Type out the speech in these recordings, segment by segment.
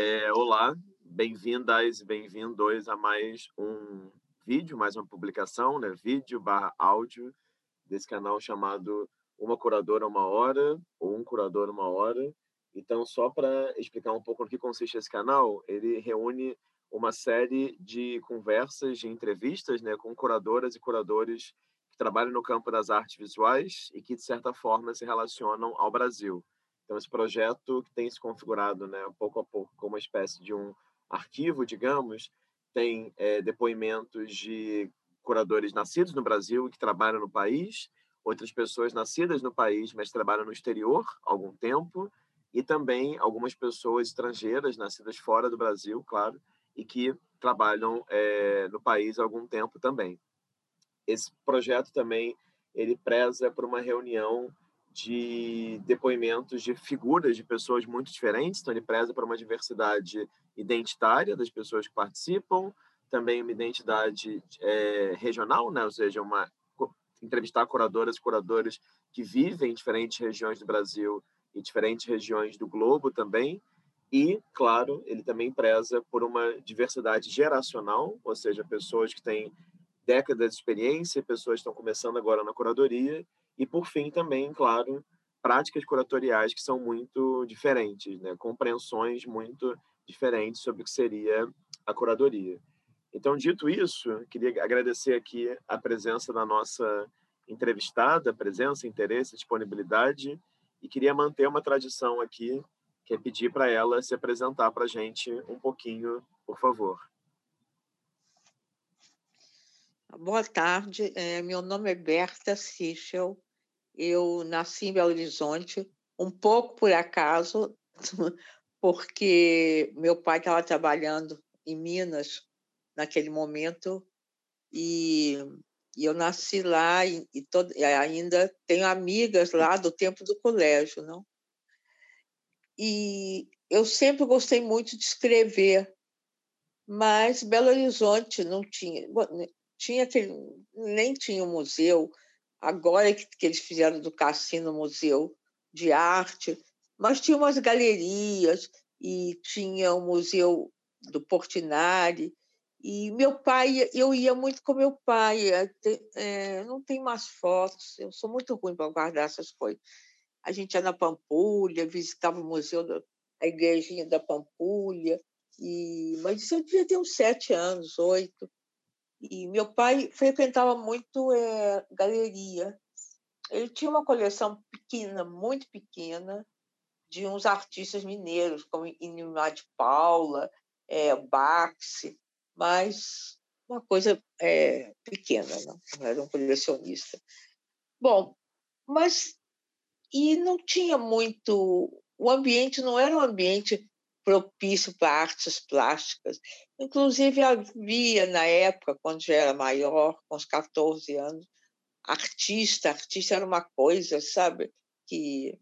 É, olá, bem-vindas e bem-vindos a mais um vídeo, mais uma publicação, né? Vídeo barra áudio desse canal chamado Uma Curadora Uma Hora ou Um Curador Uma Hora. Então, só para explicar um pouco no que consiste esse canal, ele reúne uma série de conversas, de entrevistas né, com curadoras e curadores que trabalham no campo das artes visuais e que, de certa forma, se relacionam ao Brasil. Então, esse projeto que tem se configurado né, pouco a pouco como uma espécie de um arquivo, digamos, tem é, depoimentos de curadores nascidos no Brasil e que trabalham no país, outras pessoas nascidas no país, mas trabalham no exterior há algum tempo, e também algumas pessoas estrangeiras, nascidas fora do Brasil, claro, e que trabalham é, no país há algum tempo também. Esse projeto também ele preza por uma reunião de depoimentos de figuras de pessoas muito diferentes, então ele preza por uma diversidade identitária das pessoas que participam, também uma identidade é, regional, né? ou seja, uma entrevistar curadoras e curadores que vivem em diferentes regiões do Brasil e diferentes regiões do globo também. E, claro, ele também preza por uma diversidade geracional, ou seja, pessoas que têm décadas de experiência, pessoas que estão começando agora na curadoria e, por fim, também, claro, práticas curatoriais que são muito diferentes, né? compreensões muito diferentes sobre o que seria a curadoria. Então, dito isso, queria agradecer aqui a presença da nossa entrevistada, presença, interesse, disponibilidade, e queria manter uma tradição aqui, que é pedir para ela se apresentar para a gente um pouquinho, por favor. Boa tarde, é, meu nome é Berta Sichel, eu nasci em Belo Horizonte, um pouco por acaso, porque meu pai estava trabalhando em Minas naquele momento e, eu nasci lá e, e, todo, e, ainda tenho amigas lá do tempo do colégio, não? E eu sempre gostei muito de escrever, mas Belo Horizonte não tinha, tinha aquele, nem tinha um museu, agora que, que eles fizeram do Cassino Museu de Arte, mas tinha umas galerias e tinha o Museu do Portinari. E meu pai, eu ia muito com meu pai, é, não tem mais fotos, eu sou muito ruim para guardar essas coisas. A gente ia na Pampulha, visitava o museu, da, a igrejinha da Pampulha, e, mas isso eu devia ter uns sete anos, oito. E meu pai frequentava muito é, galeria. Ele tinha uma coleção pequena, muito pequena, de uns artistas mineiros, como Inimar de Paula, é, Baxi, mas uma coisa é, pequena, não? não era um colecionista. Bom, mas e não tinha muito. O ambiente não era um ambiente propício para artes plásticas. Inclusive, havia, na época, quando já era maior, com uns 14 anos, artista. Artista era uma coisa, sabe, que,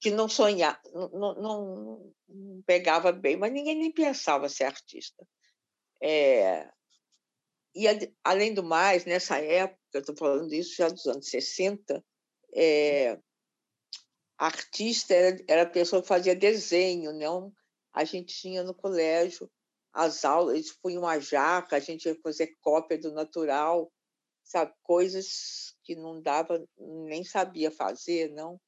que não sonhava, não, não, não pegava bem, mas ninguém nem pensava ser artista. É, e, além do mais, nessa época, estou falando isso já dos anos 60, é, artista era, era a pessoa que fazia desenho, não? A gente tinha no colégio as aulas, eles punham uma jaca, a gente ia fazer cópia do natural, sabe? Coisas que não dava, nem sabia fazer, não?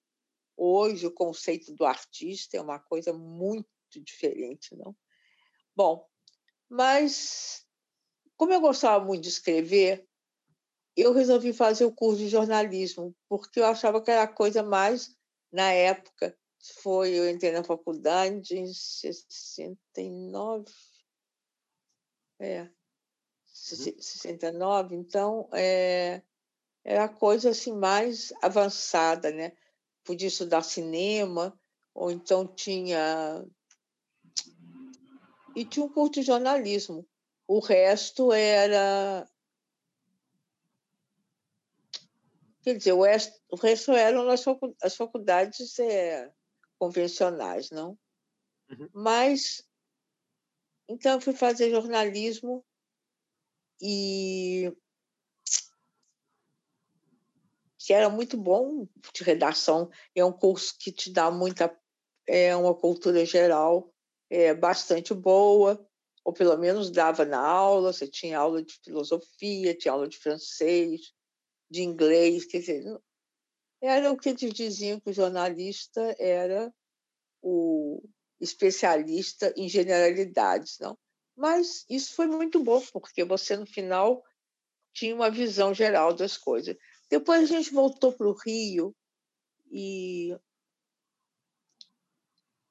Hoje o conceito do artista é uma coisa muito diferente, não? Bom, mas como eu gostava muito de escrever, eu resolvi fazer o curso de jornalismo, porque eu achava que era a coisa mais na época, foi, eu entrei na faculdade em 69, é, 69, uhum. então é, era a coisa assim mais avançada, né? Podia estudar cinema, ou então tinha e tinha um curso de jornalismo. O resto era Quer dizer, o resto, o resto eram as faculdades é, convencionais, não? Uhum. Mas, então, eu fui fazer jornalismo e que era muito bom de redação. É um curso que te dá muita é uma cultura geral é, bastante boa, ou pelo menos dava na aula, você tinha aula de filosofia, tinha aula de francês, de inglês, quer dizer, era o que eles diziam que o jornalista era o especialista em generalidades, não? Mas isso foi muito bom, porque você, no final, tinha uma visão geral das coisas. Depois a gente voltou para o Rio e,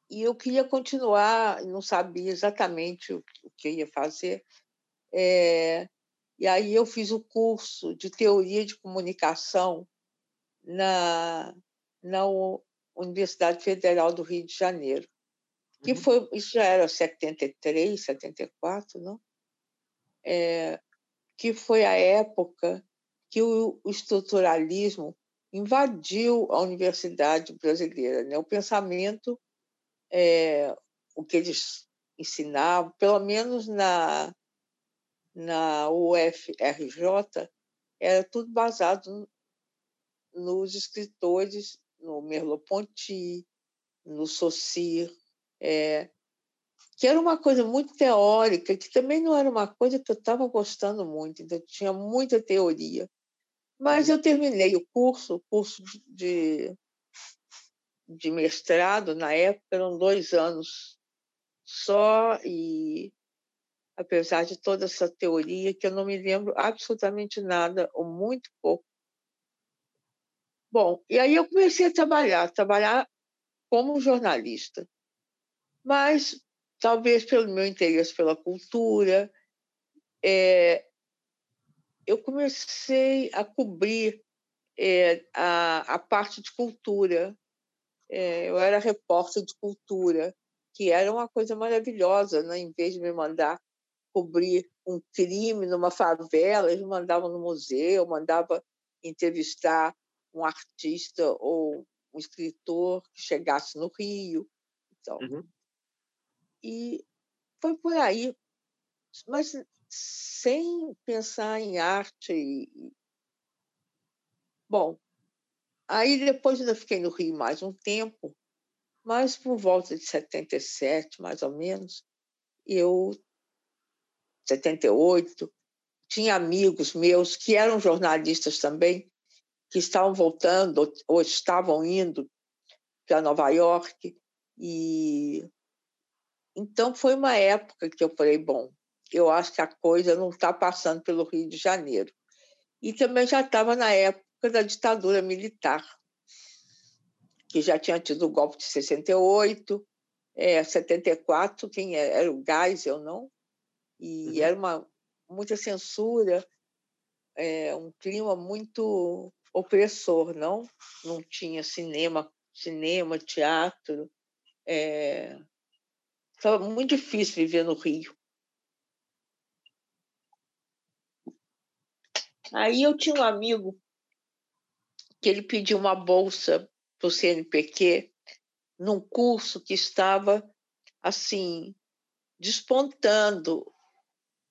e eu queria continuar, não sabia exatamente o, que ia fazer. É, e aí eu fiz o curso de teoria de comunicação na, na Universidade Federal do Rio de Janeiro que uhum. foi isso já era 73, 74, não? É, que foi a época que o, o estruturalismo invadiu a universidade brasileira, né? O pensamento, é, o que eles ensinavam, pelo menos na na UFRJ, era tudo baseado nos escritores, no Merleau-Ponty, no Saussure, é, que era uma coisa muito teórica, que também não era uma coisa que eu estava gostando muito, então tinha muita teoria. Mas eu terminei o curso, o curso de, de mestrado, na época eram dois anos só, e apesar de toda essa teoria, que eu não me lembro absolutamente nada, ou muito pouco. Bom, e aí eu comecei a trabalhar, trabalhar como jornalista mas talvez pelo meu interesse pela cultura, é, eu comecei a cobrir é, a, a, parte de cultura. É, eu era repórter de cultura, que era uma coisa maravilhosa, né? em vez de me mandar cobrir um crime numa favela, eles mandavam no museu, mandava entrevistar um artista ou um escritor que chegasse no Rio. Então, uhum. E foi por aí, mas sem pensar em arte. Bom, aí depois ainda fiquei no Rio mais um tempo, mas por volta de 77, mais ou menos, eu, 78, tinha amigos meus que eram jornalistas também, que estavam voltando ou estavam indo para Nova York e então, foi uma época que eu falei: bom, eu acho que a coisa não está passando pelo Rio de Janeiro. E também já estava na época da ditadura militar, que já tinha tido o golpe de 68, é, 74, quem era? era o Geisel, não? E uhum. era uma, muita censura, é, um clima muito opressor, não? Não tinha cinema, cinema, teatro, é, Estava muito difícil viver no Rio. Aí eu tinha um amigo que ele pediu uma bolsa para o CNPq num curso que estava assim despontando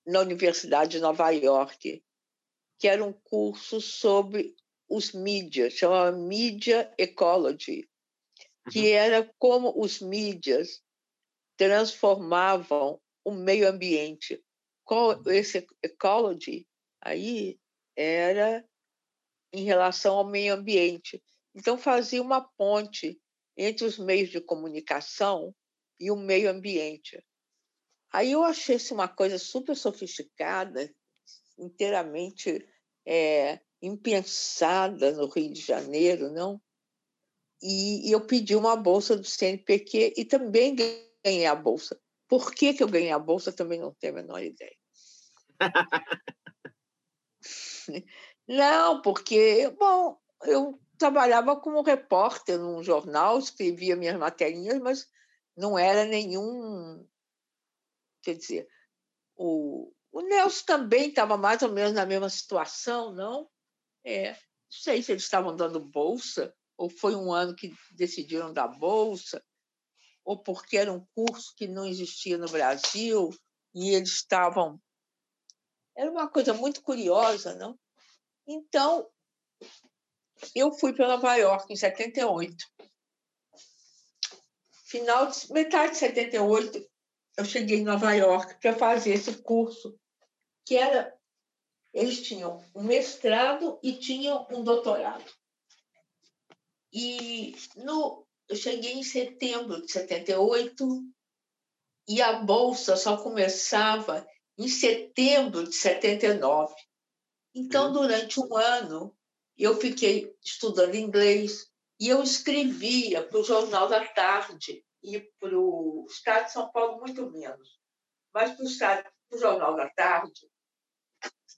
na Universidade de Nova York, que era um curso sobre os mídias, chamava Media Ecology, que uhum. era como os mídias transformavam o meio ambiente. Qual esse ecology aí era em relação ao meio ambiente. Então fazia uma ponte entre os meios de comunicação e o meio ambiente. Aí eu achei isso uma coisa super sofisticada, inteiramente é, impensada no Rio de Janeiro, não? E, e eu pedi uma bolsa do CNPq e também ganhei a bolsa. Por que, que eu ganhei a bolsa também não tenho a menor ideia. não, porque, bom, eu trabalhava como repórter num jornal, escrevia minhas materinhas, mas não era nenhum. Quer dizer, o, o Nelson também estava mais ou menos na mesma situação, não? É, não sei se eles estavam dando bolsa, ou foi um ano que decidiram dar bolsa ou porque era um curso que não existia no Brasil e eles estavam. Era uma coisa muito curiosa, não? Então, eu fui para Nova York em 78. Final de, metade de 78, eu cheguei em Nova York para fazer esse curso, que era eles tinham um mestrado e tinham um doutorado. E no, eu cheguei em setembro de 78 e a bolsa só começava em setembro de 79. Então, uhum. durante um ano, eu fiquei estudando inglês e eu escrevia para o Jornal da Tarde e para o Estado de São Paulo, muito menos. Mas para o, Estado, para o Jornal da Tarde,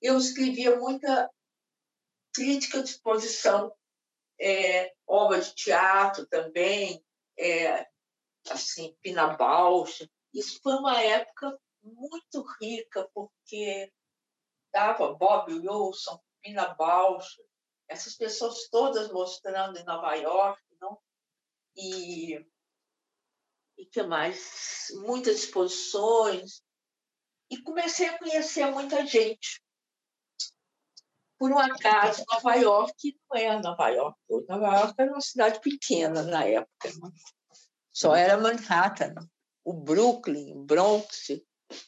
eu escrevia muita crítica de exposição, é, obra de teatro também, é, assim, Pina Bausch. Isso foi uma época muito rica, porque estava Bob Wilson, Pina Bausch, essas pessoas todas mostrando em Nova York, não? E e que mais? Muitas exposições. E comecei a conhecer muita gente. Por um acaso, Nova York não é Nova York. Nova York era uma cidade pequena na época. Né? Só era Manhattan. O Brooklyn, Bronx,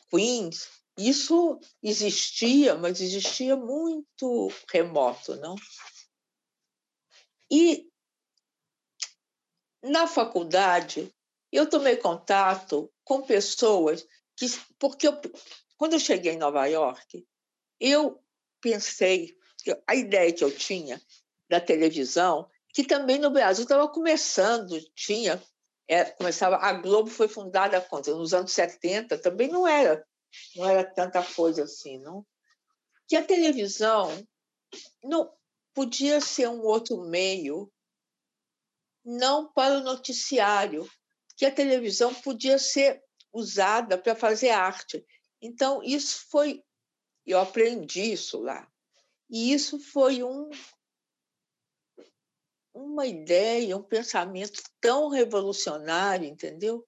Queens, isso existia, mas existia muito remoto, não? E na faculdade eu tomei contato com pessoas que, porque eu, quando eu cheguei em Nova York, eu pensei, a ideia que eu tinha da televisão, que também no Brasil estava começando, tinha, é, começava, a Globo foi fundada nos anos 70, também não era, não era tanta coisa assim, não. Que a televisão não podia ser um outro meio, não para o noticiário, que a televisão podia ser usada para fazer arte. Então, isso foi. Eu aprendi isso lá. E isso foi um, uma ideia, um pensamento tão revolucionário, entendeu?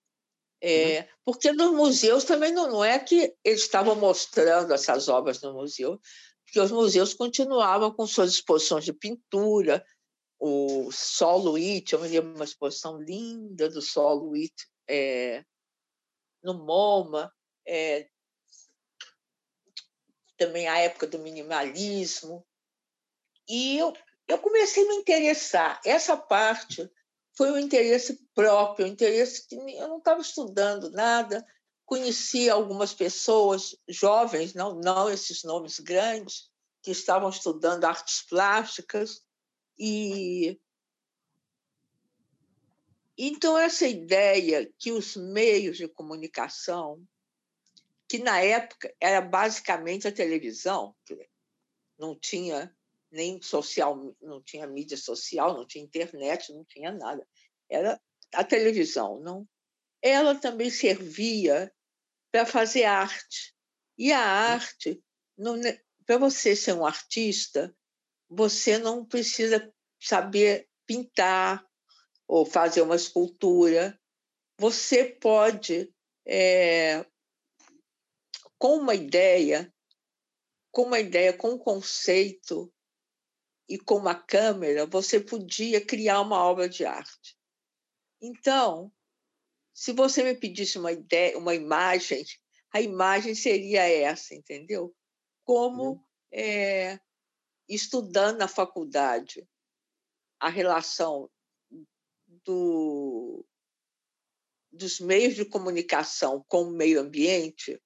É, uhum. porque nos museus também não, não é que eles estavam mostrando essas obras no museu, porque os museus continuavam com suas exposições de pintura, o Solo It, eu me lembro uma exposição linda do Solo It é, no MoMA, é, também a época do minimalismo. E eu, eu comecei a me interessar. Essa parte foi um interesse próprio, um interesse que eu não estava estudando nada, conheci algumas pessoas jovens, não, não esses nomes grandes, que estavam estudando artes plásticas, e então essa ideia que os meios de comunicação, que na época era basicamente a televisão, não tinha nem social, não tinha mídia social, não tinha internet, não tinha nada. Era a televisão, não. Ela também servia para fazer arte. E a arte, para você ser um artista, você não precisa saber pintar ou fazer uma escultura. Você pode, é, com uma ideia, com uma ideia, com um conceito e com uma câmera, você podia criar uma obra de arte. Então, se você me pedisse uma ideia, uma imagem, a imagem seria essa, entendeu? Como uhum. é, estudando na faculdade a relação do, dos meios de comunicação com o meio ambiente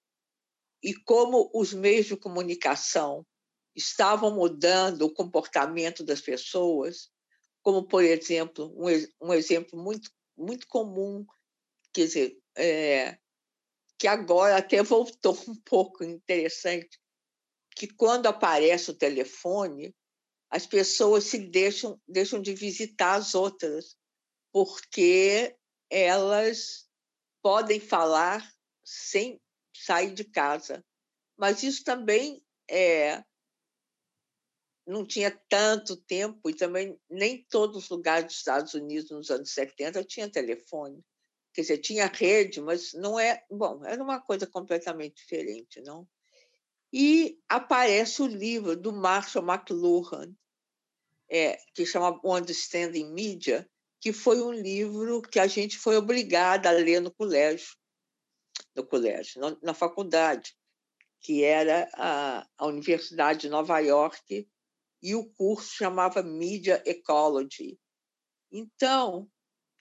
e como os meios de comunicação estavam mudando o comportamento das pessoas, como, por exemplo, um, um exemplo muito, muito comum, quer dizer, é, que agora até voltou um pouco interessante, que quando aparece o telefone, as pessoas se deixam, deixam de visitar as outras, porque elas podem falar sem sair de casa. Mas isso também é, não tinha tanto tempo e também nem todos os lugares dos Estados Unidos nos anos 70 tinha telefone. Quer dizer, tinha rede, mas não é. Bom, era uma coisa completamente diferente, não? E aparece o livro do Marshall McLuhan, é, que chama Understanding Media, que foi um livro que a gente foi obrigada a ler no colégio. no colégio, na, na faculdade, que era a, a Universidade de Nova York, e o curso chamava Media Ecology. Então,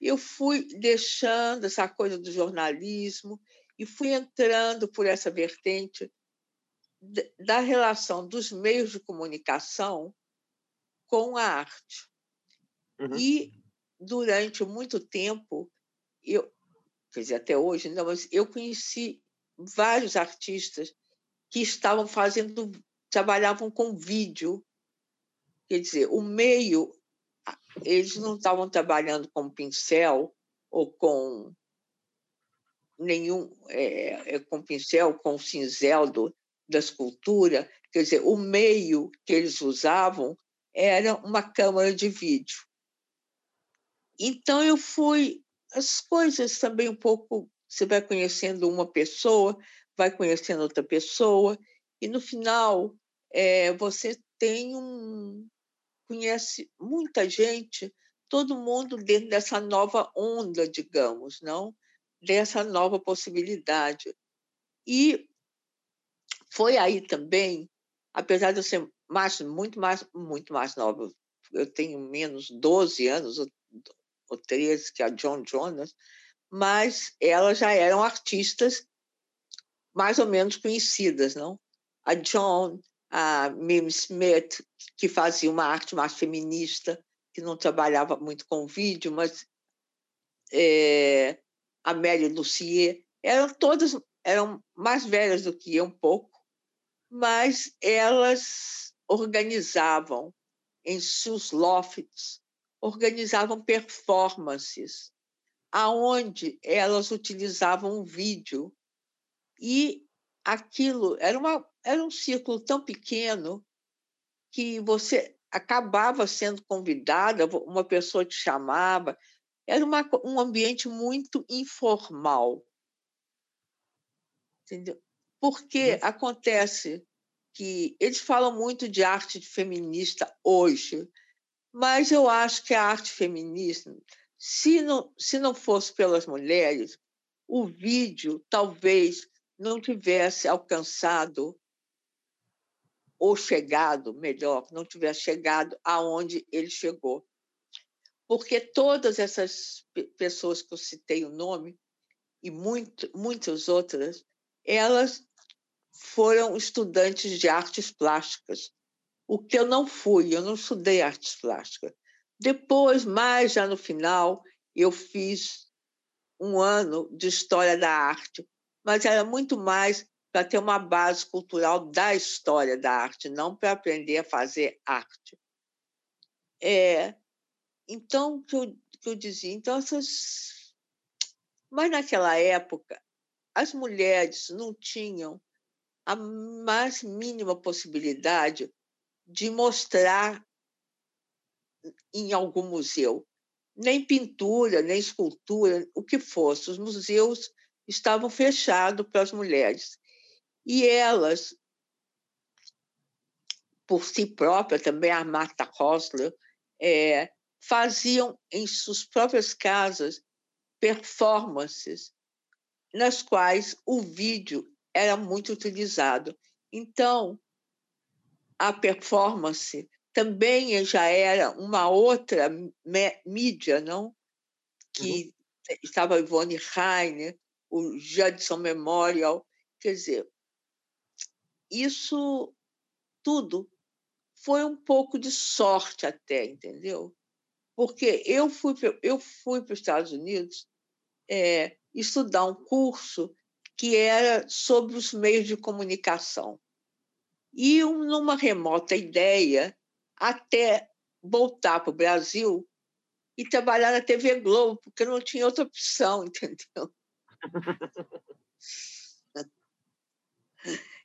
eu fui deixando essa coisa do jornalismo e fui entrando por essa vertente da relação dos meios de comunicação com a arte. Uhum. E, durante muito tempo, eu, quer dizer, até hoje, não, mas eu conheci vários artistas que estavam fazendo, trabalhavam com vídeo. Quer dizer, o meio, eles não estavam trabalhando com pincel ou com nenhum, é, é com pincel, com cinzel do, da escultura, quer dizer, o meio que eles usavam era uma câmera de vídeo. Então eu fui as coisas também um pouco você vai conhecendo uma pessoa, vai conhecendo outra pessoa e no final é, você tem um conhece muita gente, todo mundo dentro dessa nova onda, digamos, não dessa nova possibilidade. E foi aí também, apesar de eu ser mais, muito mais, muito mais nova, eu tenho menos 12 anos ou, ou 13 que a John Jonas, mas elas já eram artistas mais ou menos conhecidas, não? A John, a Mim Smith, que fazia uma arte mais feminista, que não trabalhava muito com vídeo, mas é, a Mary Lucier, eram todas eram mais velhas do que eu um pouco, mas elas organizavam em seus lofts, organizavam performances, aonde elas utilizavam um vídeo e aquilo era, uma, era um círculo tão pequeno que você acabava sendo convidada, uma pessoa te chamava, era uma, um ambiente muito informal. Entendeu? Porque uhum. acontece que eles falam muito de arte feminista hoje, mas eu acho que a arte feminista, se não, se não fosse pelas mulheres, o vídeo talvez não tivesse alcançado ou chegado, melhor, não tivesse chegado aonde ele chegou. Porque todas essas pessoas que eu citei o nome, e muito, muitas outras, elas foram estudantes de artes plásticas, o que eu não fui, eu não estudei artes plásticas. Depois, mais já no final, eu fiz um ano de história da arte, mas era muito mais para ter uma base cultural da história da arte, não para aprender a fazer arte. É, então, que eu, que eu dizia, então essas... Mas naquela época, as mulheres não tinham a mais mínima possibilidade de mostrar em algum museu, nem pintura, nem escultura, o que fosse. Os museus estavam fechados para as mulheres. E elas, por si própria, também a Marta Rosler, é, faziam em suas próprias casas performances nas quais o vídeo era muito utilizado. Então, a performance também já era uma outra mídia, não? Que uhum. estava Ivone Rainer, o Judson Memorial, quer dizer, isso tudo foi um pouco de sorte até, entendeu? Porque eu fui eu fui para os Estados Unidos é, estudar um curso que era sobre os meios de comunicação. E numa remota ideia, até voltar para o Brasil e trabalhar na TV Globo, porque não tinha outra opção, entendeu?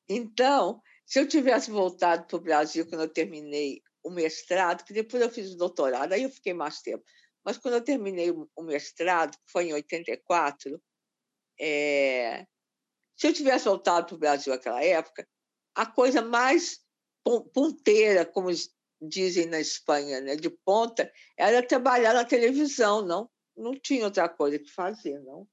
Então, se eu tivesse voltado para o Brasil quando eu terminei o mestrado, que depois eu fiz o doutorado, aí eu fiquei mais tempo, mas quando eu terminei o mestrado, que foi em 84, é... se eu tivesse voltado para o Brasil naquela época, a coisa mais ponteira, como dizem na Espanha, né, de ponta, era trabalhar na televisão, não? Não tinha outra coisa que fazer, não?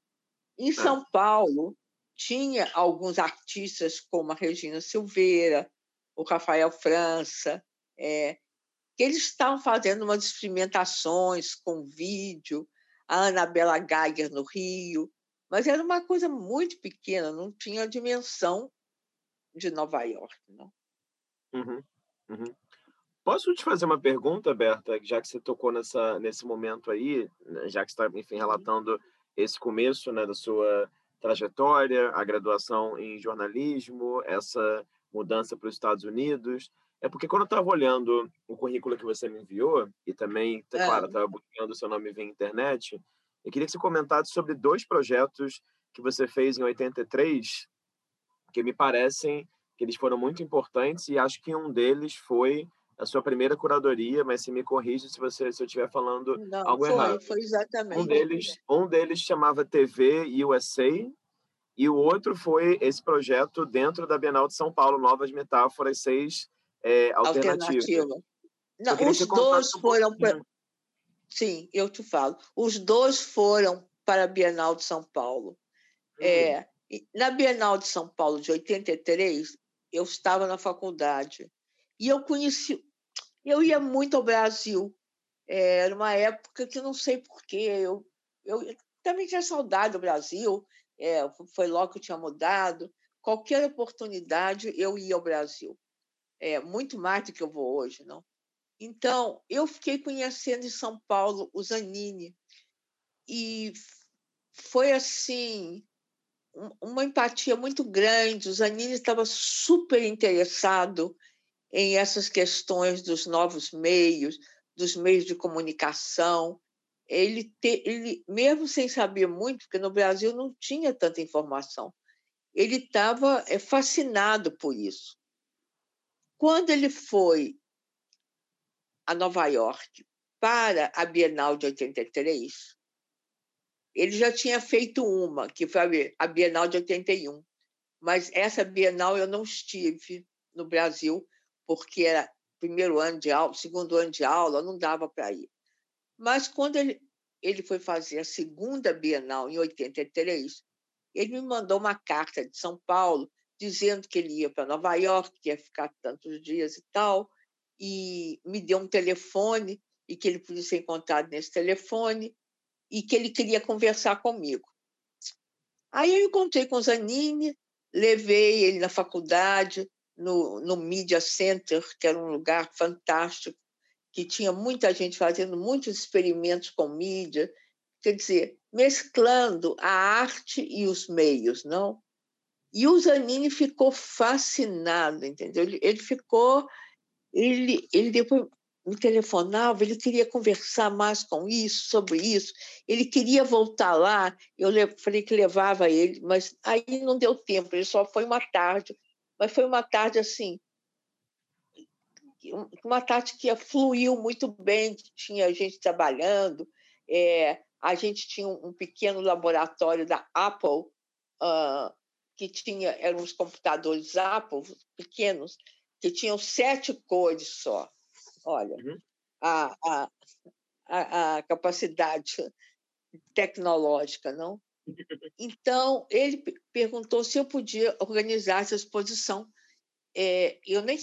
Em é. São Paulo, tinha alguns artistas como a Regina Silveira, o Rafael França, é, que eles estavam fazendo umas experimentações com vídeo, a Anabela Geiger no Rio, mas era uma coisa muito pequena, não tinha a dimensão de Nova York. Não? Uhum, uhum. Posso te fazer uma pergunta, Berta, já que você tocou nessa, nesse momento aí, né, já que você está, enfim, relatando esse começo né, da sua trajetória, a graduação em jornalismo, essa mudança para os Estados Unidos. É porque quando eu estava olhando o currículo que você me enviou, e também, é. claro, estava buscando o seu nome via internet, eu queria que você comentasse sobre dois projetos que você fez em 83, que me parecem que eles foram muito importantes, e acho que um deles foi a sua primeira curadoria, mas se me corrige se você se eu estiver falando Não, algo foi, errado. Foi exatamente. Um deles, um deles chamava TV USA e o outro foi esse projeto dentro da Bienal de São Paulo, Novas Metáforas, seis é, alternativas. Alternativa. Não, os dois um foram. Sim, eu te falo. Os dois foram para a Bienal de São Paulo. Hum. É, na Bienal de São Paulo de 83, eu estava na faculdade e eu conheci eu ia muito ao Brasil. É, era uma época que não sei porquê. Eu, eu também tinha saudade do Brasil. É, foi logo que eu tinha mudado. Qualquer oportunidade, eu ia ao Brasil. É, muito mais do que eu vou hoje, não? Então, eu fiquei conhecendo em São Paulo o Zanini. E foi assim uma empatia muito grande. O Zanini estava super interessado em essas questões dos novos meios, dos meios de comunicação. Ele, te, ele mesmo sem saber muito, porque no Brasil não tinha tanta informação, ele estava é, fascinado por isso. Quando ele foi a Nova York para a Bienal de 83, ele já tinha feito uma, que foi a Bienal de 81, mas essa Bienal eu não estive no Brasil, porque era primeiro ano de aula, segundo ano de aula, não dava para ir. Mas quando ele, ele foi fazer a segunda Bienal, em 83, ele me mandou uma carta de São Paulo dizendo que ele ia para Nova York, que ia ficar tantos dias e tal, e me deu um telefone e que ele podia ser encontrado nesse telefone e que ele queria conversar comigo. Aí eu encontrei com o Zanini, levei ele na faculdade, no, no Media Center, que era um lugar fantástico, que tinha muita gente fazendo muitos experimentos com mídia, quer dizer, mesclando a arte e os meios, não? E o Zanini ficou fascinado, entendeu? Ele, ele ficou, ele, ele depois me telefonava, ele queria conversar mais com isso, sobre isso, ele queria voltar lá, eu falei que levava ele, mas aí não deu tempo, ele só foi uma tarde, mas foi uma tarde assim, uma tarde que fluiu muito bem, tinha gente trabalhando, é, a gente tinha um pequeno laboratório da Apple, uh, que tinha, eram os computadores Apple pequenos, que tinham sete cores só. Olha, uhum. a, a, a, a capacidade tecnológica, não? Então, ele perguntou se eu podia organizar essa exposição. É, eu nem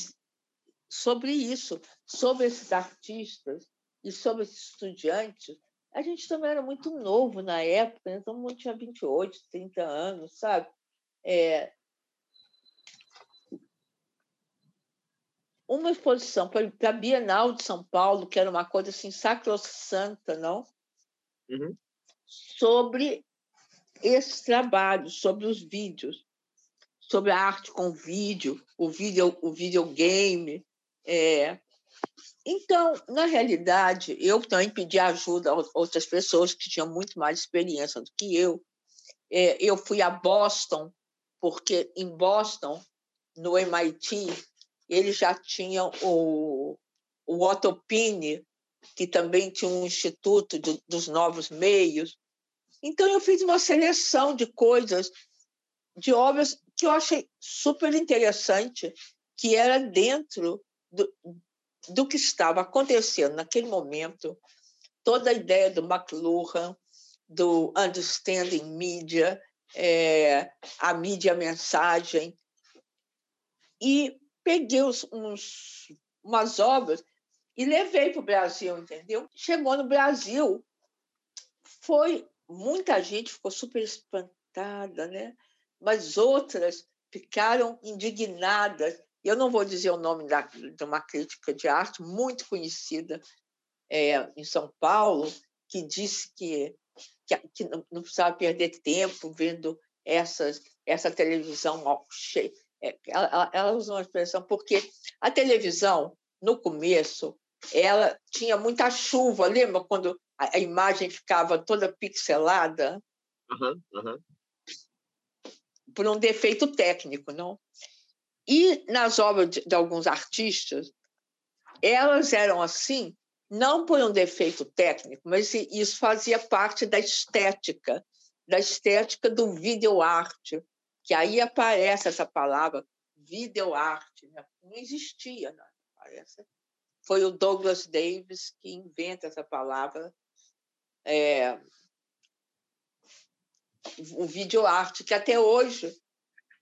sobre isso, sobre esses artistas e sobre esses estudantes. A gente também era muito novo na época, né? todo mundo tinha 28, 30 anos, sabe? É, uma exposição para a Bienal de São Paulo, que era uma coisa assim sacrossanta, não? Uhum. Sobre esse trabalho sobre os vídeos, sobre a arte com vídeo, o vídeo, o videogame. É. Então, na realidade, eu também pedi ajuda a outras pessoas que tinham muito mais experiência do que eu. É, eu fui a Boston, porque em Boston, no MIT, eles já tinham o, o Otto Pini, que também tinha um instituto de, dos novos meios, então, eu fiz uma seleção de coisas, de obras que eu achei super interessante, que era dentro do, do que estava acontecendo naquele momento, toda a ideia do McLuhan, do Understanding Media, é, a mídia mensagem. E peguei uns, uns, umas obras e levei para o Brasil, entendeu? Chegou no Brasil, foi muita gente ficou super espantada, né? Mas outras ficaram indignadas. Eu não vou dizer o nome da, de uma crítica de arte muito conhecida é, em São Paulo, que disse que, que, que não, precisava perder tempo vendo essas, essa televisão cheia. É, ela, ela usou uma expressão, porque a televisão, no começo, ela tinha muita chuva, lembra quando a, imagem ficava toda pixelada? Uhum, uhum. Por um defeito técnico, não? E nas obras de, de alguns artistas, elas eram assim, não por um defeito técnico, mas isso fazia parte da estética, da estética do videoarte, que aí aparece essa palavra videoarte, né? não existia, não, parece. Foi o Douglas Davis que inventa essa palavra, é, o videoarte, que até hoje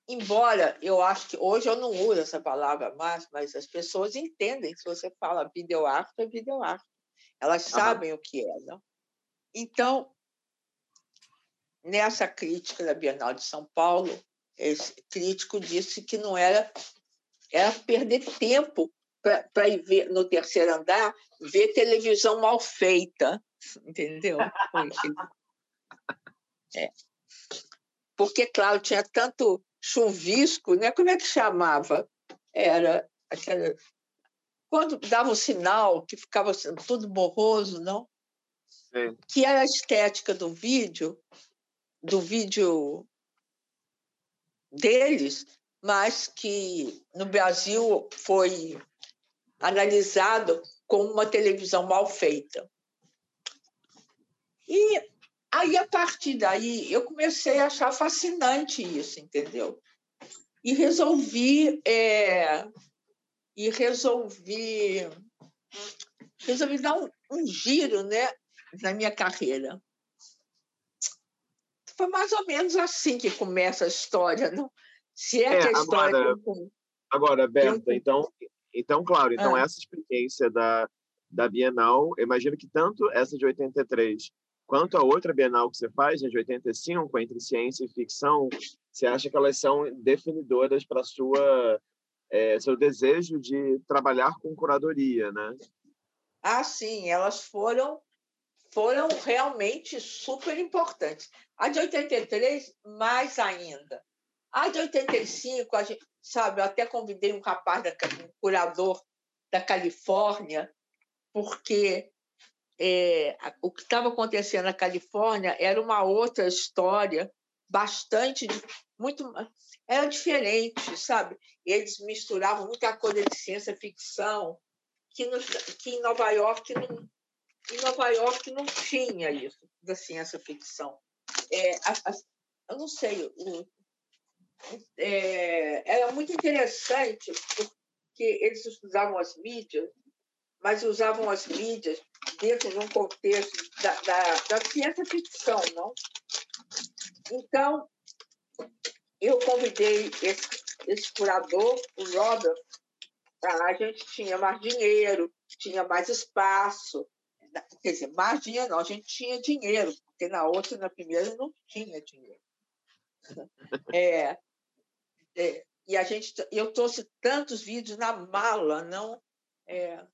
embora eu acho que hoje eu não uso essa palavra mais, mas as pessoas entendem se você fala videoarte é videoarte. Elas sabem o que é, não? Então, nessa crítica da Bienal de São Paulo, esse crítico disse que não era era perder tempo para ir ver no terceiro andar ver televisão mal feita, entendeu? É. Porque, claro, tinha tanto chuvisco, né? Como é que chamava? Era aquela quando dava um sinal que ficava assim, tudo borroso, não? Sim. Que era a estética do vídeo, do vídeo deles, mas que no Brasil foi analisado como uma televisão mal feita. E Aí, a partir daí, eu comecei a achar fascinante isso, entendeu? E resolvi. É, e resolvi. Resolvi dar um, um giro né, na minha carreira. Foi mais ou menos assim que começa a história, não? Se é, é que a história. Agora, eu... agora Berta, eu... então, então, claro, então ah. essa experiência da, da Bienal, imagino que tanto essa de 83 Quanto a outra Bienal que você faz, de 85, entre ciência e ficção, você acha que elas são definidoras para sua é, seu desejo de trabalhar com curadoria, né? Ah, sim, elas foram foram realmente super importantes. A de 83, mais ainda. A de 85, a gente, sabe, eu até convidei um rapaz, da, um curador da Califórnia, porque é, o que estava acontecendo na Califórnia era uma outra história bastante muito era diferente sabe eles misturavam muita coisa de ciência ficção que, no, que em Nova York não, em Nova York não tinha isso da ciência ficção é, a, a, eu não sei o, é, era muito interessante porque eles estudavam as mídias mas usavam as mídias dentro de um contexto da, da, da ciência ficção, não? Então, eu convidei esse, esse curador, o Robert, a gente tinha mais dinheiro, tinha mais espaço, quer dizer, mais dinheiro não, a gente tinha dinheiro, porque na outra, na primeira, não tinha dinheiro. É, é, e a gente, eu trouxe tantos vídeos na mala, não é,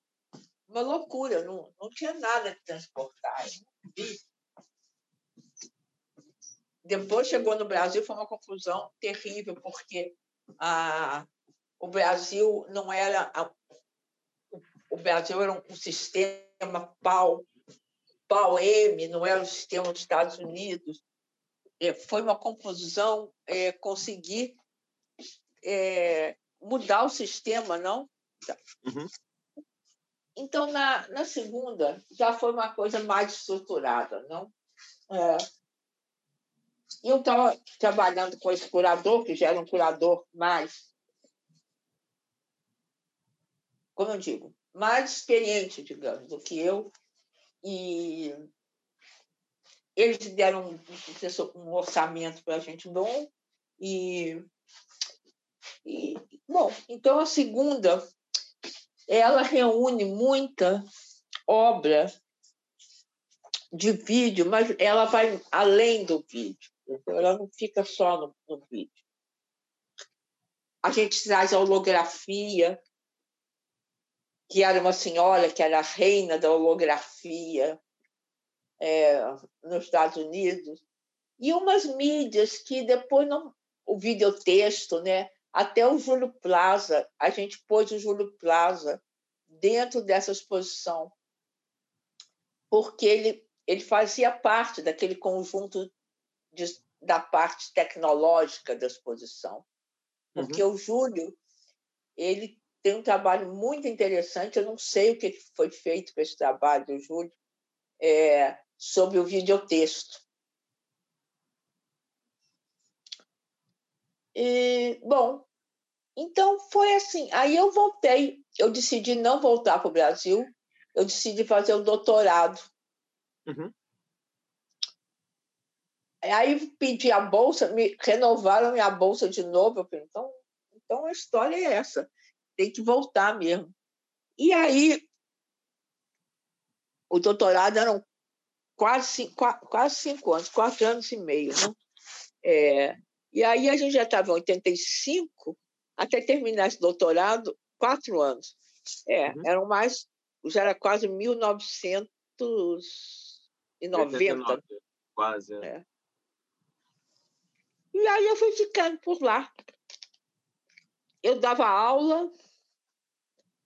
uma loucura, não, não tinha nada de transportar. Depois chegou no Brasil, foi uma confusão terrível, porque a, o Brasil não era. O Brasil era um, sistema pau, pau M, não era o sistema dos Estados Unidos. É, foi uma confusão é, conseguir é, mudar o sistema, não? Uhum. Então, na, na segunda, já foi uma coisa mais estruturada, não? É. Eu estava trabalhando com esse curador, que já era um curador mais, como eu digo, mais experiente, digamos, do que eu. E eles deram um, orçamento para a gente bom E, e bom, então a segunda ela reúne muita obra de vídeo, mas ela vai além do vídeo. Então, ela não fica só no, no vídeo. A gente traz a holografia, que era uma senhora que era a reina da holografia é, nos Estados Unidos, e umas mídias que depois não. O videotexto, né? Até o Júlio Plaza, a gente pôs o Júlio Plaza dentro dessa exposição, porque ele, ele fazia parte daquele conjunto de, da parte tecnológica da exposição. Porque uhum. o Júlio ele tem um trabalho muito interessante. Eu não sei o que foi feito com esse trabalho do Júlio é, sobre o videotexto. E, bom, então foi assim. Aí eu voltei. Eu decidi não voltar para o Brasil. Eu decidi fazer o doutorado. Uhum. Aí pedi a bolsa, me renovaram minha bolsa de novo. Eu falei, então, então a história é essa, tem que voltar mesmo. E aí, o doutorado eram quase cinco, quase cinco anos, quatro anos e meio. Né? É, e aí a gente já estava em 85, até terminar esse doutorado, quatro anos. É, uhum. eram mais, já era quase 1990. 89, quase. É. é. E aí eu fui ficando por lá. Eu dava aula.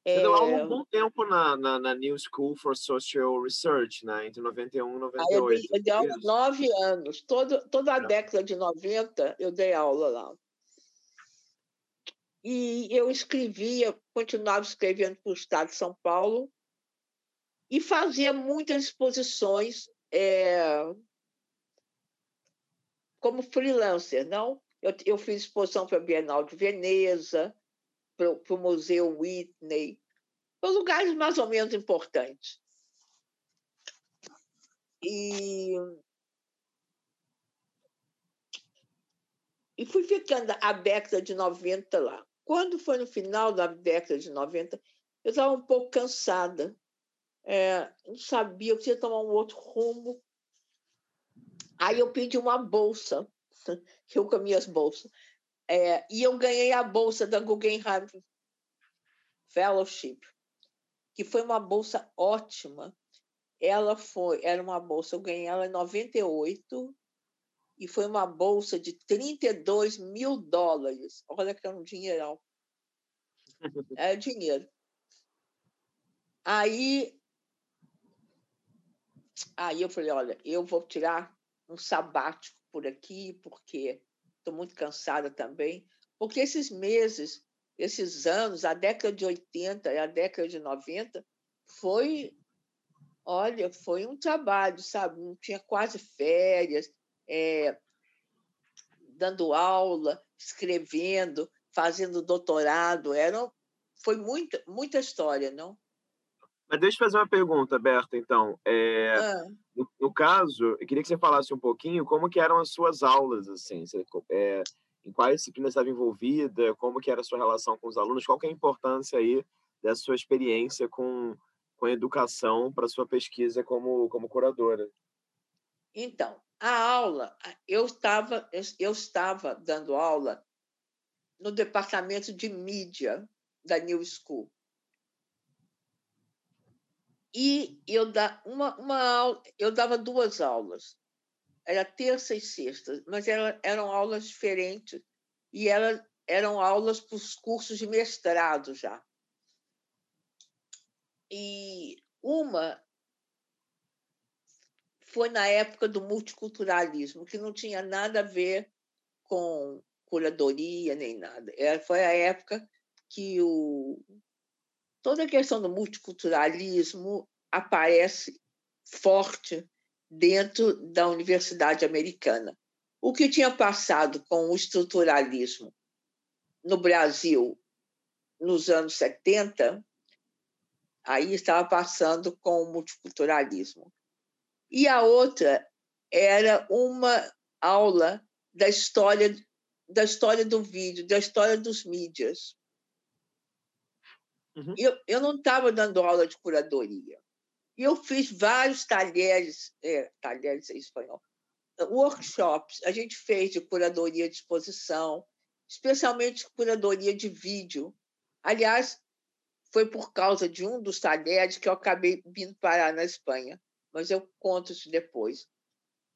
Você deu aula um bom tempo na, na, na, New School for Social Research, né? entre 91 e 98. eu dei, eu dei aula nove anos. Todo, toda a é. década de 90 eu dei aula lá. E eu escrevia, continuava escrevendo para o Estado de São Paulo e fazia muitas exposições é, como freelancer, não? Eu, eu fiz exposição para a Bienal de Veneza, para o Museu Whitney, para lugares mais ou menos importantes. E, e fui ficando a década de 90 lá. Quando foi no final da década de 90, eu estava um pouco cansada. É, não sabia, eu queria tomar um outro rumo. Aí eu pedi uma bolsa, eu com minhas bolsas, é, e eu ganhei a bolsa da Guggenheim Fellowship, que foi uma bolsa ótima. Ela foi, era uma bolsa, eu ganhei ela em 98 e foi uma bolsa de 32 mil dólares. Olha que era um dinheirão. É dinheiro. Aí, aí eu falei, olha, eu vou tirar um sabático por aqui, porque estou muito cansada também. Porque esses meses, esses anos, a década de 80 e a década de 90, foi, olha, foi um trabalho, sabe? Não tinha quase férias, é, dando aula, escrevendo, fazendo doutorado. Era, foi muita, muita história, não? Mas deixa eu fazer uma pergunta, Berta, então. É, ah. no, no, caso, eu queria que você falasse um pouquinho como que eram as suas aulas, assim, você, é, em quais disciplinas estava envolvida, como que era a sua relação com os alunos, qual que é a importância aí dessa sua experiência com, com a educação para sua pesquisa como, como curadora. Então, a aula, eu estava, eu estava dando aula no departamento de mídia da New School. E eu, da, uma, uma, eu dava duas aulas. Era terça e sexta, mas era, eram aulas diferentes. E era, eram aulas para os cursos de mestrado já. E uma foi na época do multiculturalismo, que não tinha nada a ver com curadoria nem nada. Era, foi a época que o toda a questão do multiculturalismo aparece forte dentro da universidade americana. O que tinha passado com o estruturalismo no Brasil nos anos 70, aí estava passando com o multiculturalismo. E a outra era uma aula da história da história do vídeo, da história dos mídias. Uhum. Eu, eu não estava dando aula de curadoria. E eu fiz vários talheres, é, talheres em espanhol, workshops. A gente fez de curadoria de exposição, especialmente curadoria de vídeo. Aliás, foi por causa de um dos talheres que eu acabei vindo parar na Espanha, mas eu conto isso depois.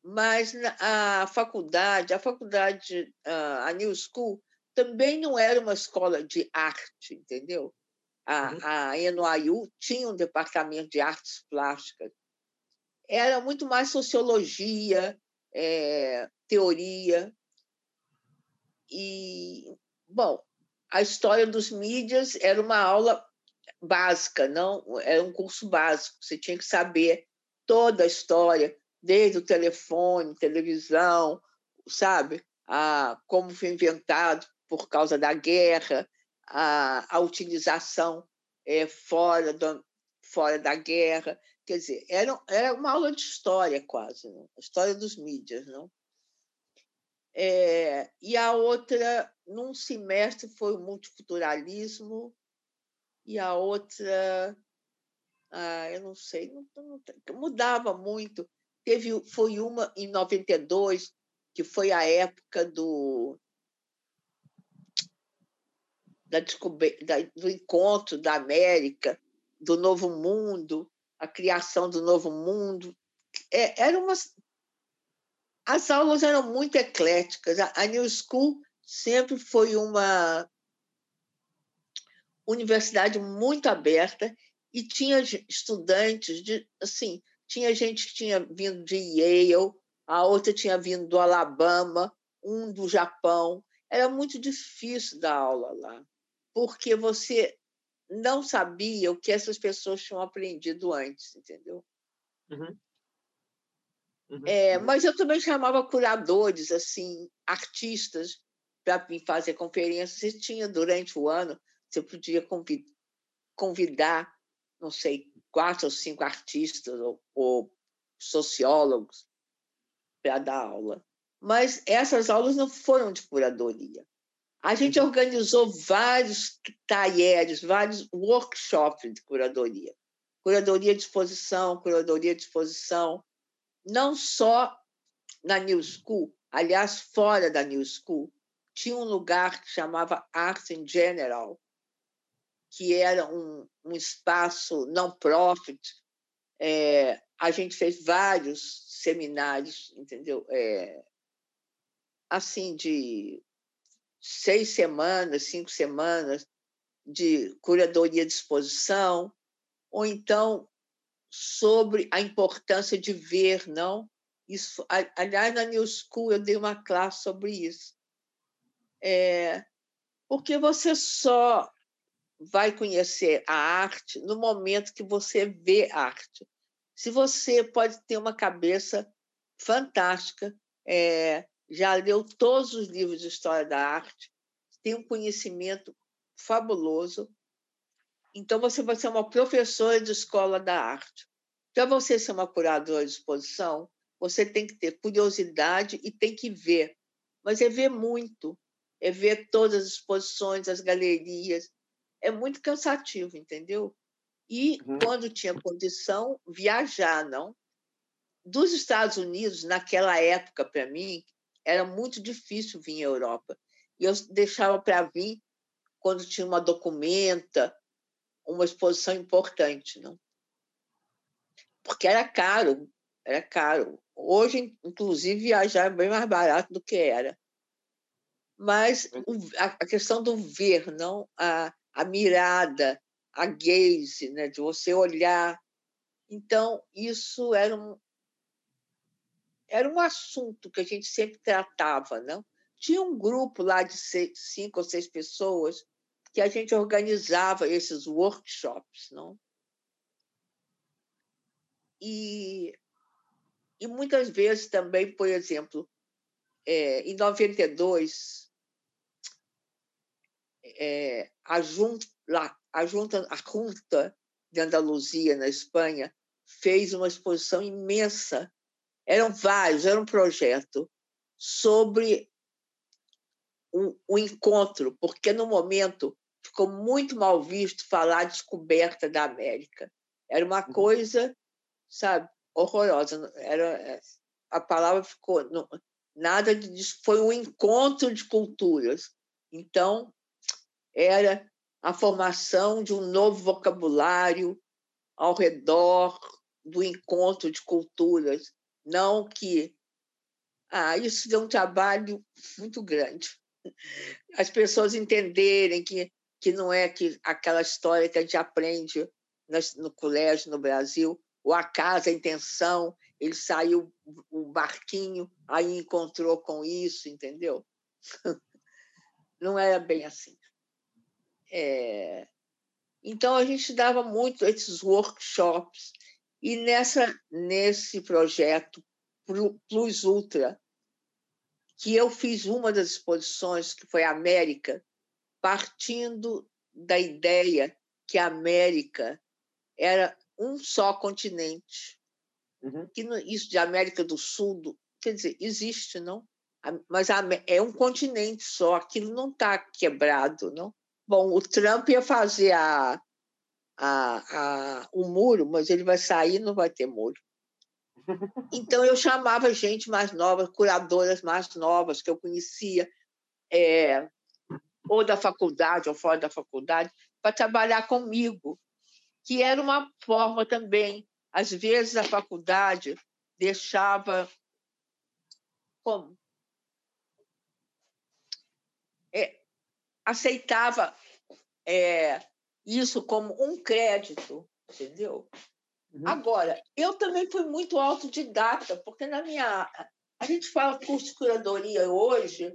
Mas a faculdade, a faculdade, a New School, também não era uma escola de arte, entendeu? A, uhum. a NYU tinha um departamento de artes plásticas. Era muito mais sociologia, é, teoria. E, bom, a história dos mídias era uma aula básica, não era um curso básico. Você tinha que saber toda a história, desde o telefone, televisão, sabe? A, como foi inventado por causa da guerra, a, a utilização é, fora, do, fora da guerra. Quer dizer, era, era uma aula de história quase, né? a história dos mídias. Não? É, e a outra, num semestre, foi o multiculturalismo, e a outra, ah, eu não sei, não, não, mudava muito. Teve, foi uma em 92, que foi a época do, da, da, do encontro da América, do Novo Mundo, a criação do Novo Mundo. É, era uma, as aulas eram muito ecléticas. A, a New School sempre foi uma universidade muito aberta e tinha estudantes de assim tinha gente que tinha vindo de Yale a outra tinha vindo do Alabama um do Japão era muito difícil dar aula lá porque você não sabia o que essas pessoas tinham aprendido antes entendeu uhum. Uhum. É, mas eu também chamava curadores assim artistas para vir fazer conferências e tinha durante o ano você podia convidar, não sei, quatro ou cinco artistas ou, ou sociólogos para dar aula. Mas essas aulas não foram de curadoria. A gente organizou vários talheres, vários workshops de curadoria. Curadoria de exposição, curadoria de exposição, não só na New School, aliás, fora da New School, tinha um lugar que chamava Arts in General, que era um, um espaço non-profit. É, a gente fez vários seminários, entendeu? É, assim, de seis semanas, cinco semanas de curadoria de exposição, ou então sobre a importância de ver, não? Isso, aliás, na New School eu dei uma classe sobre isso. É, porque você só vai conhecer a arte no momento que você vê arte. Se você pode ter uma cabeça fantástica, é, já leu todos os livros de história da arte, tem um conhecimento fabuloso, então você vai ser uma professora de escola da arte. Para você ser uma curadora de exposição, você tem que ter curiosidade e tem que ver. Mas é ver muito, é ver todas as exposições, as galerias, é muito cansativo, entendeu? E uhum. quando tinha condição, viajar, não? Dos Estados Unidos, naquela época, para mim, era muito difícil vir à Europa. E eu deixava para vir quando tinha uma documenta, uma exposição importante, não? Porque era caro, era caro. Hoje, inclusive, viajar é bem mais barato do que era. Mas a questão do ver, não a, a mirada, a gaze, né, de você olhar. Então, isso era um, era um assunto que a gente sempre tratava. Não? Tinha um grupo lá de seis, cinco ou seis pessoas que a gente organizava esses workshops. Não? E, e muitas vezes também, por exemplo, é, em 92, é, a, a, junta, a Junta de Andaluzia, na Espanha, fez uma exposição imensa. Eram vários, era um projeto sobre um encontro, porque no momento ficou muito mal visto falar descoberta da América. Era uma uhum. coisa, sabe, horrorosa. Era, é, a palavra ficou. Não, nada disso. Foi um encontro de culturas. Então, era a formação de um novo vocabulário ao redor do encontro de culturas. Não que. Ah, isso deu um trabalho muito grande. As pessoas entenderem que, que não é que aquela história que a gente aprende no colégio no Brasil, o acaso, a intenção, ele saiu o barquinho, aí encontrou com isso, entendeu? Não era bem assim. É... Então a gente dava muito esses workshops e nessa nesse projeto Plus Ultra que eu fiz uma das exposições que foi a América, partindo da ideia que a América era um só continente. Uhum. Que isso de América do Sul, do, quer dizer, existe, não? Mas é um continente só, aquilo não está quebrado, não? Bom, o Trump ia fazer a, a, a, o muro, mas ele vai sair não vai ter muro. Então eu chamava gente mais nova, curadoras mais novas que eu conhecia, é, ou da faculdade ou fora da faculdade, para trabalhar comigo que era uma forma também. Às vezes a faculdade deixava como é, aceitava é, isso como um crédito, entendeu? Uhum. Agora, eu também fui muito autodidata, porque na minha. A gente fala curso de curadoria hoje,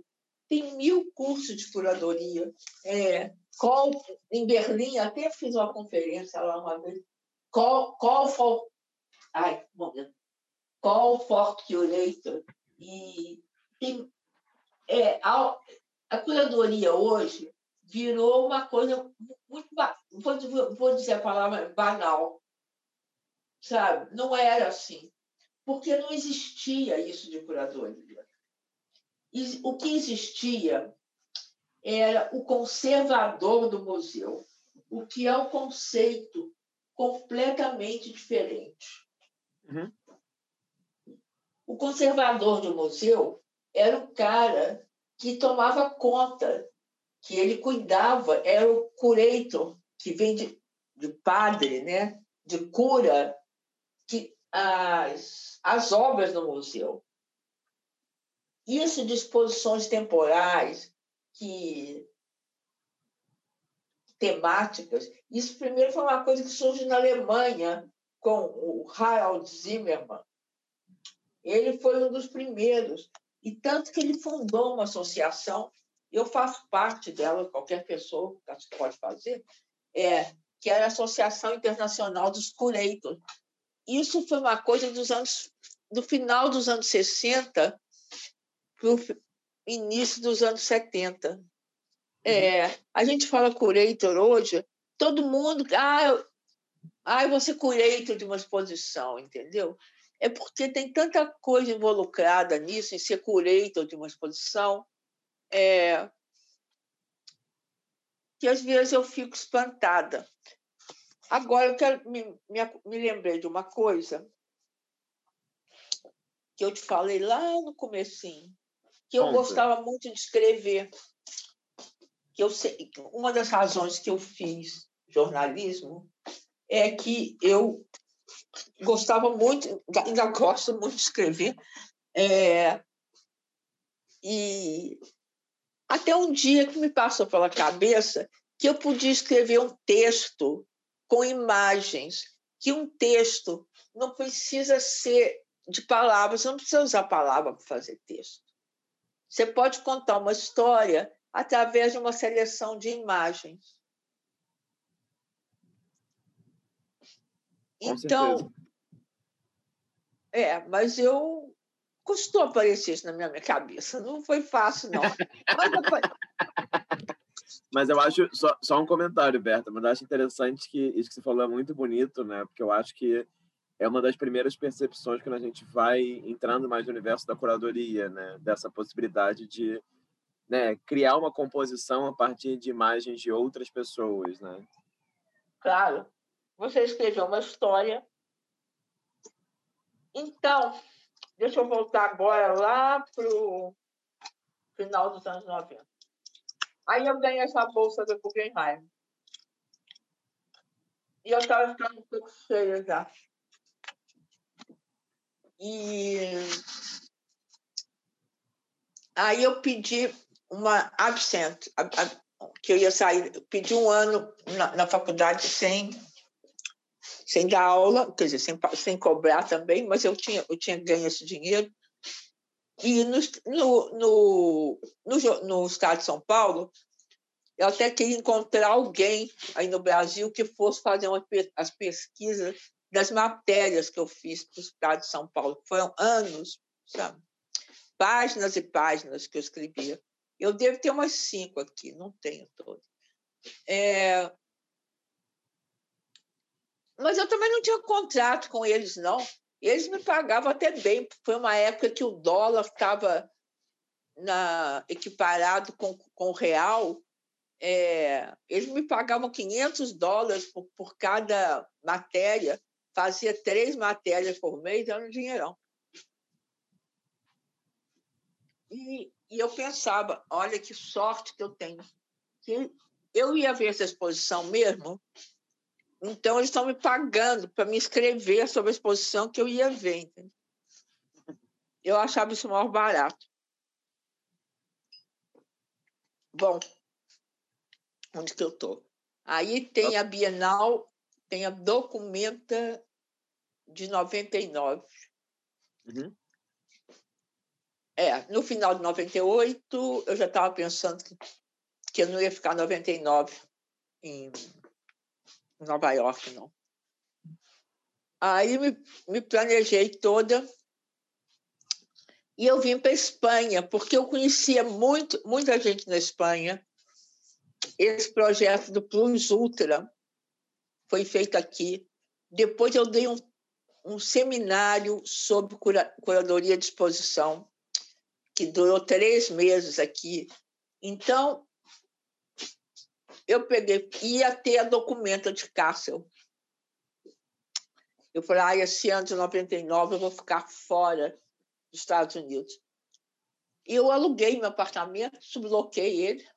tem mil cursos de curadoria. É, Call, em Berlim, até fiz uma conferência lá uma vez. Call, call for. Ai, momento. Call for Curator. E tem, é, a, a curadoria hoje virou uma coisa muito. Vou, vou dizer a palavra banal. Sabe? Não era assim. Porque não existia isso de curadoria. O que existia era o conservador do museu, o que é um conceito completamente diferente. Uhum. O conservador do museu era o cara que tomava conta, que ele cuidava, era o curator, que vem de, de padre, né? de cura, que as, as obras no museu. Isso de exposições temporais, que temáticas. Isso primeiro foi uma coisa que surge na Alemanha com o Harald Zimmermann. Ele foi um dos primeiros e tanto que ele fundou uma associação. Eu faço parte dela, qualquer pessoa pode fazer, é que era a Associação Internacional dos Curators. Isso foi uma coisa dos anos do final dos anos 60 início dos anos 70. Uhum. É, a gente fala curator hoje, todo mundo. Ah, eu, ah, ser curator de uma exposição, entendeu? É porque tem tanta coisa involucrada nisso, em ser curator de uma exposição, é, que às vezes eu fico espantada. Agora, eu quero, me, me, me lembrei de uma coisa que eu te falei lá no comecinho que eu gostava muito de escrever. Que eu sei, uma das razões que eu fiz jornalismo é que eu gostava muito, ainda gosto muito de escrever, é, e até um dia que me passou pela cabeça que eu podia escrever um texto com imagens, que um texto não precisa ser de palavras, não precisa usar palavra para fazer texto. Você pode contar uma história através de uma seleção de imagens. Com então, certeza. é, mas eu custou aparecer isso na minha cabeça. Não foi fácil, não. mas, mas eu acho, só, só um comentário, Berta, mas eu acho interessante que isso que você falou é muito bonito, né? Porque eu acho que é uma das primeiras percepções quando a gente vai entrando mais no universo da curadoria, né? Dessa possibilidade de né, criar uma composição a partir de imagens de outras pessoas, né? Claro. Você escreveu uma história. Então, deixa eu voltar agora lá para o final dos anos 90. Aí eu ganhei essa bolsa do Guggenheim. E eu estava ficando um pouco cheia já. E aí eu pedi uma absent, que eu ia sair, pedi um ano na, na faculdade sem sem dar aula, quer dizer, sem, sem cobrar também, mas eu tinha, eu tinha ganho esse dinheiro. E no, no, no, no, no estado de São Paulo, eu até queria encontrar alguém aí no Brasil que fosse fazer uma, as pesquisas das matérias que eu fiz para o estado de São Paulo. Foram anos, sabe? Páginas e páginas que eu escrevia. Eu devo ter umas cinco aqui, não tenho todas. É... Mas eu também não tinha contrato com eles, não. Eles me pagavam até bem. Foi uma época que o dólar estava equiparado com, com o real. É... Eles me pagavam 500 dólares por, por cada matéria. Fazia três matérias por mês, era um dinheirão. E e eu pensava, olha que sorte que eu tenho. Que eu ia ver essa exposição mesmo, então eles estão me pagando para me escrever sobre a exposição que eu ia ver. Eu achava isso mais barato. Bom, onde que eu estou? Aí tem a Bienal, tem a Documenta de 99. Uhum. É, no final de 98, eu já estava pensando que, que eu não ia ficar 99 em Nova York, não. Aí me, me planejei toda e eu vim para Espanha, porque eu conhecia muito, muita gente na Espanha. Esse projeto do Plus Ultra foi feito aqui. Depois eu dei um, um seminário sobre cura, curadoria de exposição que durou três meses aqui. Então, eu peguei, ia ter a documenta de Cássio. Eu falei, ah, esse ano de 99 eu vou ficar fora dos Estados Unidos. E eu aluguei meu apartamento, subloquei ele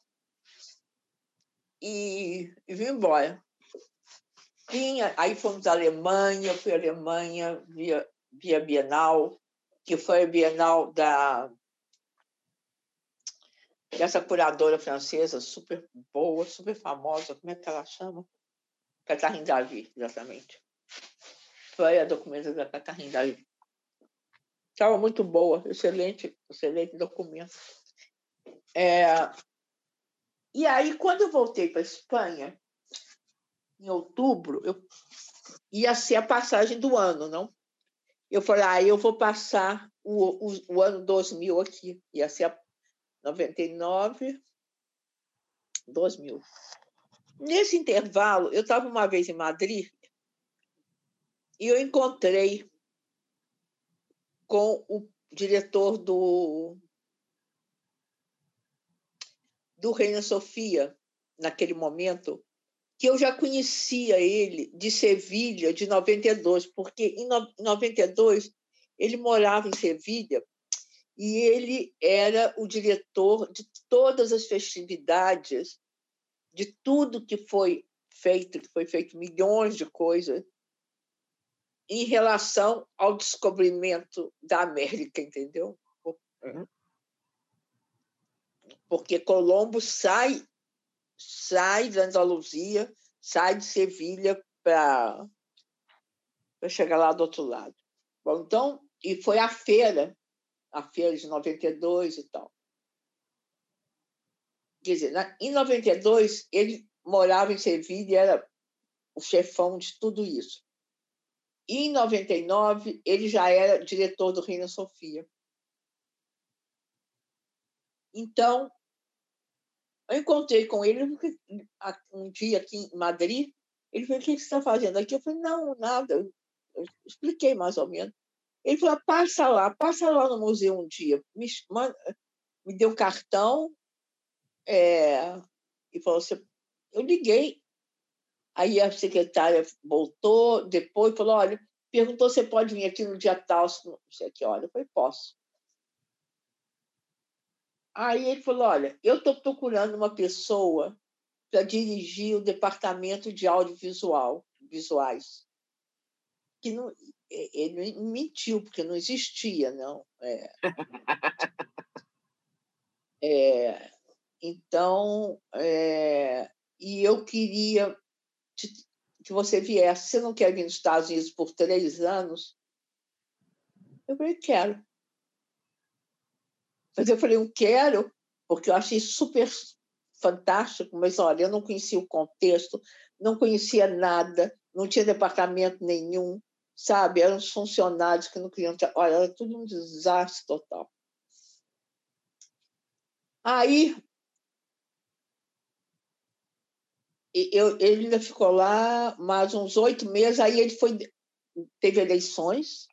e, e vim embora. Vinha, aí fomos à Alemanha, fui à Alemanha via, via Bienal, que foi a Bienal da dessa curadora francesa super boa, super famosa, como é que ela chama? Catherine Davi, exatamente. Foi a documento da Catherine Davi. Estava muito boa, excelente, excelente documento. É... E aí, quando eu voltei para a Espanha, em outubro, eu ia ser a passagem do ano, não? Eu falei, ah, eu vou passar o, o, o ano 2000 aqui, ia ser a 99, 2000. Nesse intervalo, eu estava uma vez em Madrid e eu encontrei com o diretor do do Reina Sofia naquele momento que eu já conhecia ele de Sevilha de 92 porque em 92 ele morava em Sevilha e ele era o diretor de todas as festividades, de tudo que foi feito, que foi feito milhões de coisas em relação ao descobrimento da América, entendeu? Uhum. Porque Colombo sai sai da Andaluzia, sai de Sevilha para chegar lá do outro lado. Bom, então, e foi a feira a feira de 92 e tal. Quer dizer, em 92, ele morava em Sevilha e era o chefão de tudo isso. E em 99, ele já era diretor do Reina Sofia. Então, eu encontrei com ele um dia aqui em Madrid. Ele falou: O que você está fazendo aqui? Eu falei: Não, nada. Eu expliquei mais ou menos. Ele falou: passa lá, passa lá no museu um dia. Me, me deu um cartão é, e falou assim, eu liguei. Aí a secretária voltou, depois falou, olha, perguntou se pode vir aqui no dia tal, não sei que, olha, eu falei, posso. Aí ele falou, olha, eu estou procurando uma pessoa para dirigir o departamento de audiovisual, visuais. Que não, ele mentiu, porque não existia, não. É. é, então, é, e eu queria te, que você viesse. Você não quer vir nos Estados Unidos por três anos? Eu falei, quero. Mas eu falei, eu quero, porque eu achei super fantástico, mas olha, eu não conhecia o contexto, não conhecia nada, não tinha departamento nenhum, sabe? Eram os funcionários que não queriam. Olha, era tudo um desastre total. Aí eu, ele ainda ficou lá mais uns oito meses, aí ele foi teve eleições.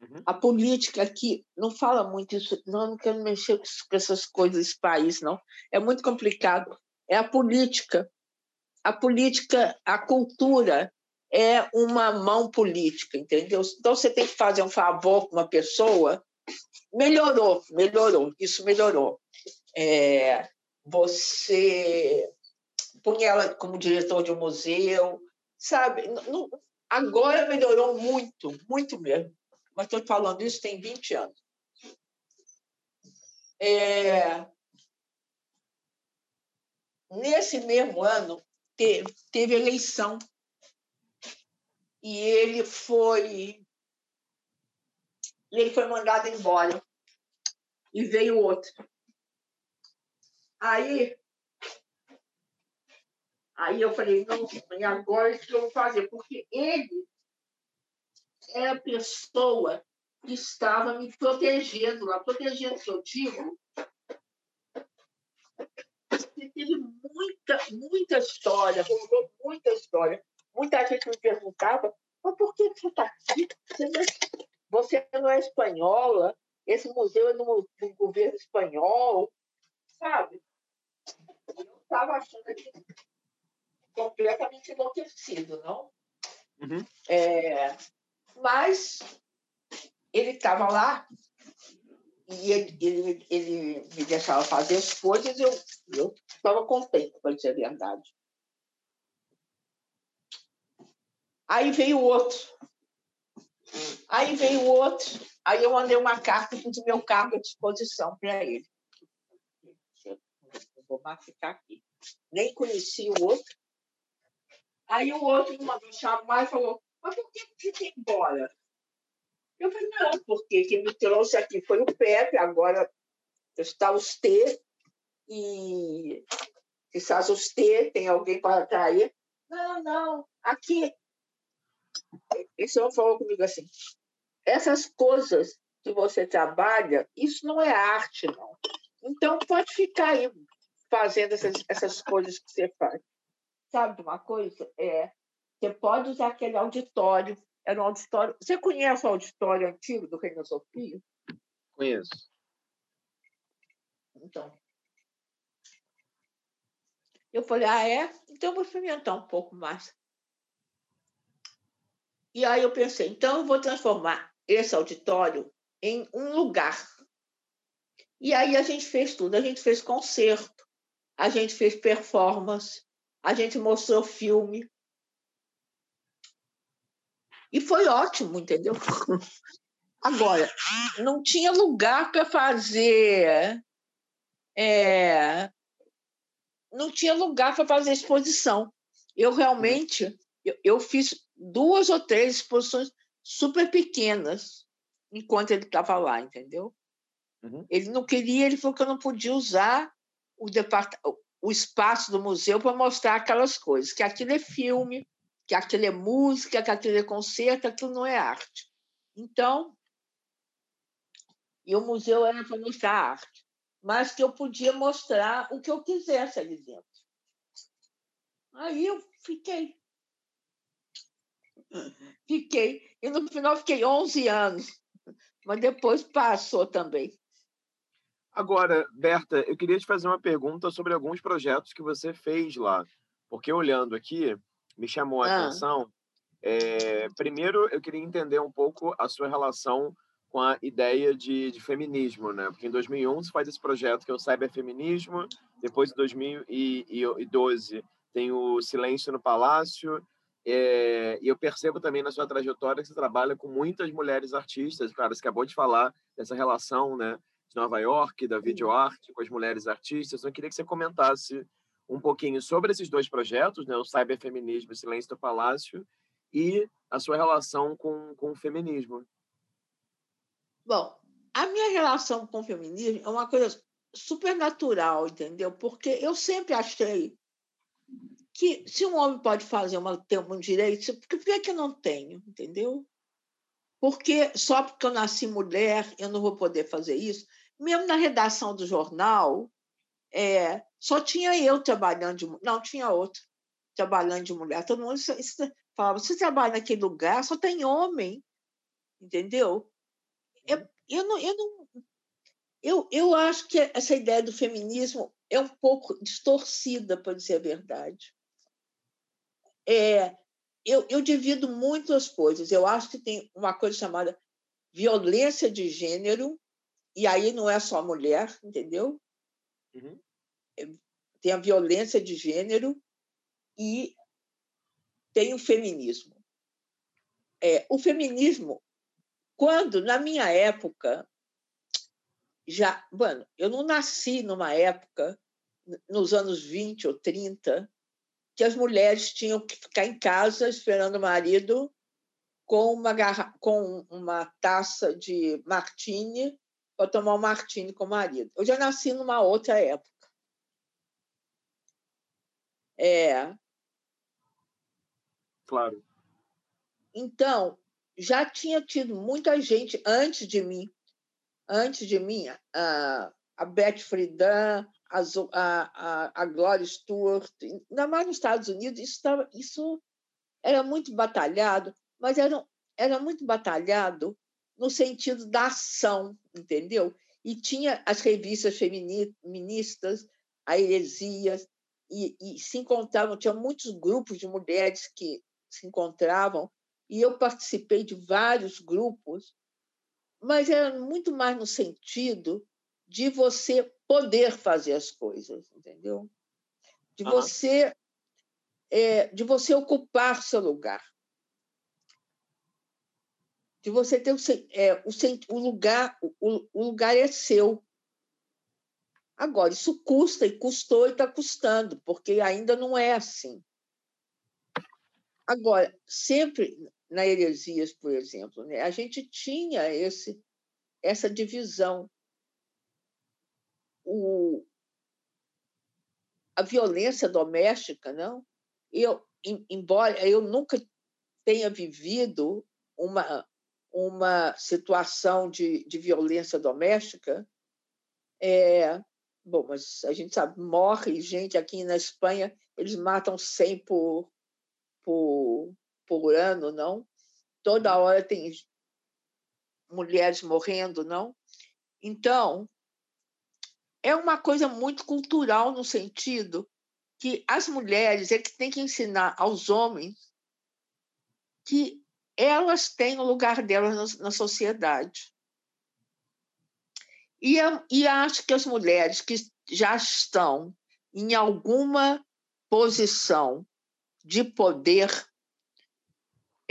Uhum. A política aqui não fala muito isso, não, não quero mexer com essas coisas desse país, não. É muito complicado. É a política. A política, a cultura é uma mão política, entendeu? Então você tem que fazer um favor com uma pessoa. Melhorou, melhorou, isso melhorou. É, você põe ela como diretor de um museu, sabe? Não, agora melhorou muito, muito mesmo. Mas estou falando isso tem 20 anos. É... Nesse mesmo ano, teve, teve eleição. E ele foi. Ele foi mandado embora. E veio outro. Aí Aí eu falei, não, e agora o que eu vou fazer? Porque ele é a pessoa que estava me protegendo lá. Protegendo, que eu digo, teve muita, muita história, rolou muita história. Muita gente me perguntava, mas por que você está aqui? Você não, é, você não é espanhola? Esse museu é do, do governo espanhol, sabe? Eu estava achando que completamente enlouquecido, não? Uhum. É, mas ele estava lá e ele, ele, ele, me deixava fazer as coisas e eu estava contente, para dizer a verdade. Aí veio o outro. Aí veio o outro. Aí eu mandei uma carta com o meu cargo à disposição para ele. Eu vou ficar aqui. Nem conheci o outro. Aí o outro me mandou chamar e falou: Mas por que você tem embora? Eu falei: Não, porque quem me trouxe aqui foi o Pepe, agora está os T, e está os T, tem alguém para atrair. Não, não, aqui. Esse homem falou comigo assim: essas coisas que você trabalha, isso não é arte, não. Então, pode ficar aí fazendo essas, essas coisas que você faz. Sabe uma coisa? É, você pode usar aquele auditório. Era um auditório. Você conhece o auditório antigo do Reino Sofia? Conheço. Então. Eu falei, ah, é? Então eu vou experimentar um pouco mais. E aí eu pensei, então eu vou transformar esse auditório em um lugar. E aí a gente fez tudo. A gente fez concerto, a gente fez performance, a gente mostrou filme. E foi ótimo, entendeu? Agora, não tinha lugar para fazer. É, não tinha lugar para fazer exposição. Eu realmente eu, eu, fiz duas ou três exposições super pequenas enquanto ele estava lá, entendeu? Uhum. Ele não queria, ele falou que eu não podia usar o, depart o espaço do museu para mostrar aquelas coisas, que aquilo é filme, que aquilo é música, que aquilo é concerto, aquilo não é arte. Então, e o museu era para mostrar arte, mas que eu podia mostrar o que eu quisesse ali dentro. Aí eu fiquei. Fiquei. E no final fiquei 11 anos, mas depois passou também. Agora, Berta, eu queria te fazer uma pergunta sobre alguns projetos que você fez lá, porque olhando aqui, me chamou a ah. atenção. É, primeiro, eu queria entender um pouco a sua relação com a ideia de, de, feminismo, né? Porque em 2001 você faz esse projeto que é o cyberfeminismo, depois em 2012 tem o Silêncio no Palácio, é, e eu percebo também na sua trajetória que você trabalha com muitas mulheres artistas. Claro, você acabou de falar dessa relação, né, de Nova York, da videoarte com as mulheres artistas. Eu queria que você comentasse um pouquinho sobre esses dois projetos, né, o cyberfeminismo e Silêncio no Palácio, e a sua relação com, com o feminismo. Bom, a minha relação com o feminismo é uma coisa super natural, entendeu? Porque eu sempre achei que se um homem pode fazer uma, ter um direito, por que, é que eu não tenho, entendeu? Porque só porque eu nasci mulher eu não vou poder fazer isso. Mesmo na redação do jornal, é, só tinha eu trabalhando de não tinha outro trabalhando de mulher. Todo mundo falava: você trabalha naquele lugar, só tem homem, entendeu? Eu, eu, não, eu, não, eu, eu acho que essa ideia do feminismo é um pouco distorcida, para dizer a verdade. É, eu, eu divido muito as coisas. Eu acho que tem uma coisa chamada violência de gênero, e aí não é só mulher, entendeu? Uhum. Tem a violência de gênero e tem o feminismo. É, o feminismo quando, na minha época, já. Bueno, eu não nasci numa época, nos anos 20 ou 30, que as mulheres tinham que ficar em casa esperando o marido com uma, garra... com uma taça de martini para tomar um martini com o marido. Eu já nasci numa outra época. É. Claro. Então, já tinha tido muita gente antes de mim, antes de mim, a, a Beth Friedan, a, a, a Gloria Stewart, ainda mais nos Estados Unidos, isso, tava, isso era muito batalhado, mas era, era muito batalhado no sentido da ação, entendeu? E tinha as revistas feministas, a Heresias, e, e se encontravam, tinha muitos grupos de mulheres que se encontravam e eu participei de vários grupos, mas era muito mais no sentido de você poder fazer as coisas, entendeu? De uhum. você é, de você ocupar seu lugar, de você ter o, é, o, o lugar o, o lugar é seu. Agora isso custa e custou e está custando, porque ainda não é assim. Agora, sempre na Heresias, por exemplo, né? a gente tinha esse, essa divisão. O, a violência doméstica, não? Eu, embora eu nunca tenha vivido uma, uma situação de, de violência doméstica, é, bom, mas a gente sabe, morre gente aqui na Espanha, eles matam 100 por, por, por ano, não? Toda hora tem mulheres morrendo, não? Então, é uma coisa muito cultural no sentido que as mulheres é que têm que ensinar aos homens que elas têm o lugar delas na sociedade. E, e acho que as mulheres que já estão em alguma posição de poder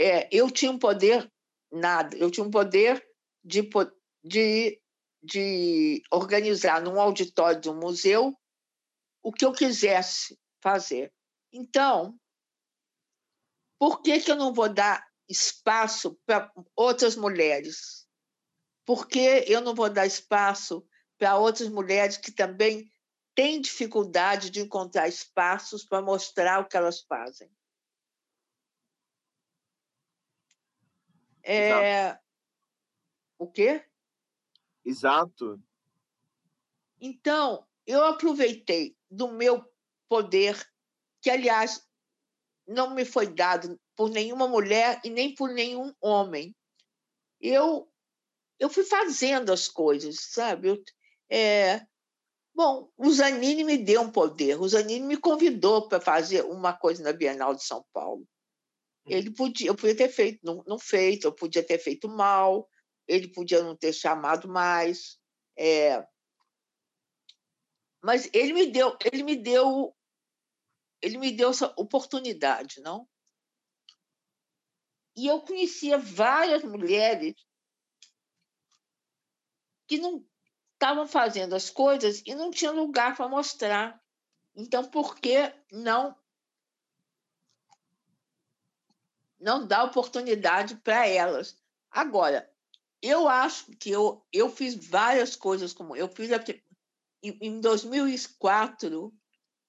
é, eu tinha um poder nada, eu tinha um poder de, de, de organizar num auditório um museu o que eu quisesse fazer. Então, por que, que eu não vou dar espaço para outras mulheres? Por que eu não vou dar espaço para outras mulheres que também têm dificuldade de encontrar espaços para mostrar o que elas fazem? É... O quê? Exato. Então, eu aproveitei do meu poder, que, aliás, não me foi dado por nenhuma mulher e nem por nenhum homem. Eu, eu fui fazendo as coisas, sabe? Eu, É, bom, o Zanini me deu um poder. O Zanini me convidou para fazer uma coisa na Bienal de São Paulo. Ele podia, eu podia ter feito, não, não feito, eu podia ter feito mal, ele podia não ter chamado mais. É, mas ele me deu, ele me deu, ele me deu essa oportunidade, não? E eu conhecia várias mulheres que não estavam fazendo as coisas e não tinham lugar para mostrar. Então, por que não não dar oportunidade para elas? Agora, eu acho que eu, eu fiz várias coisas como eu fiz em, em 2004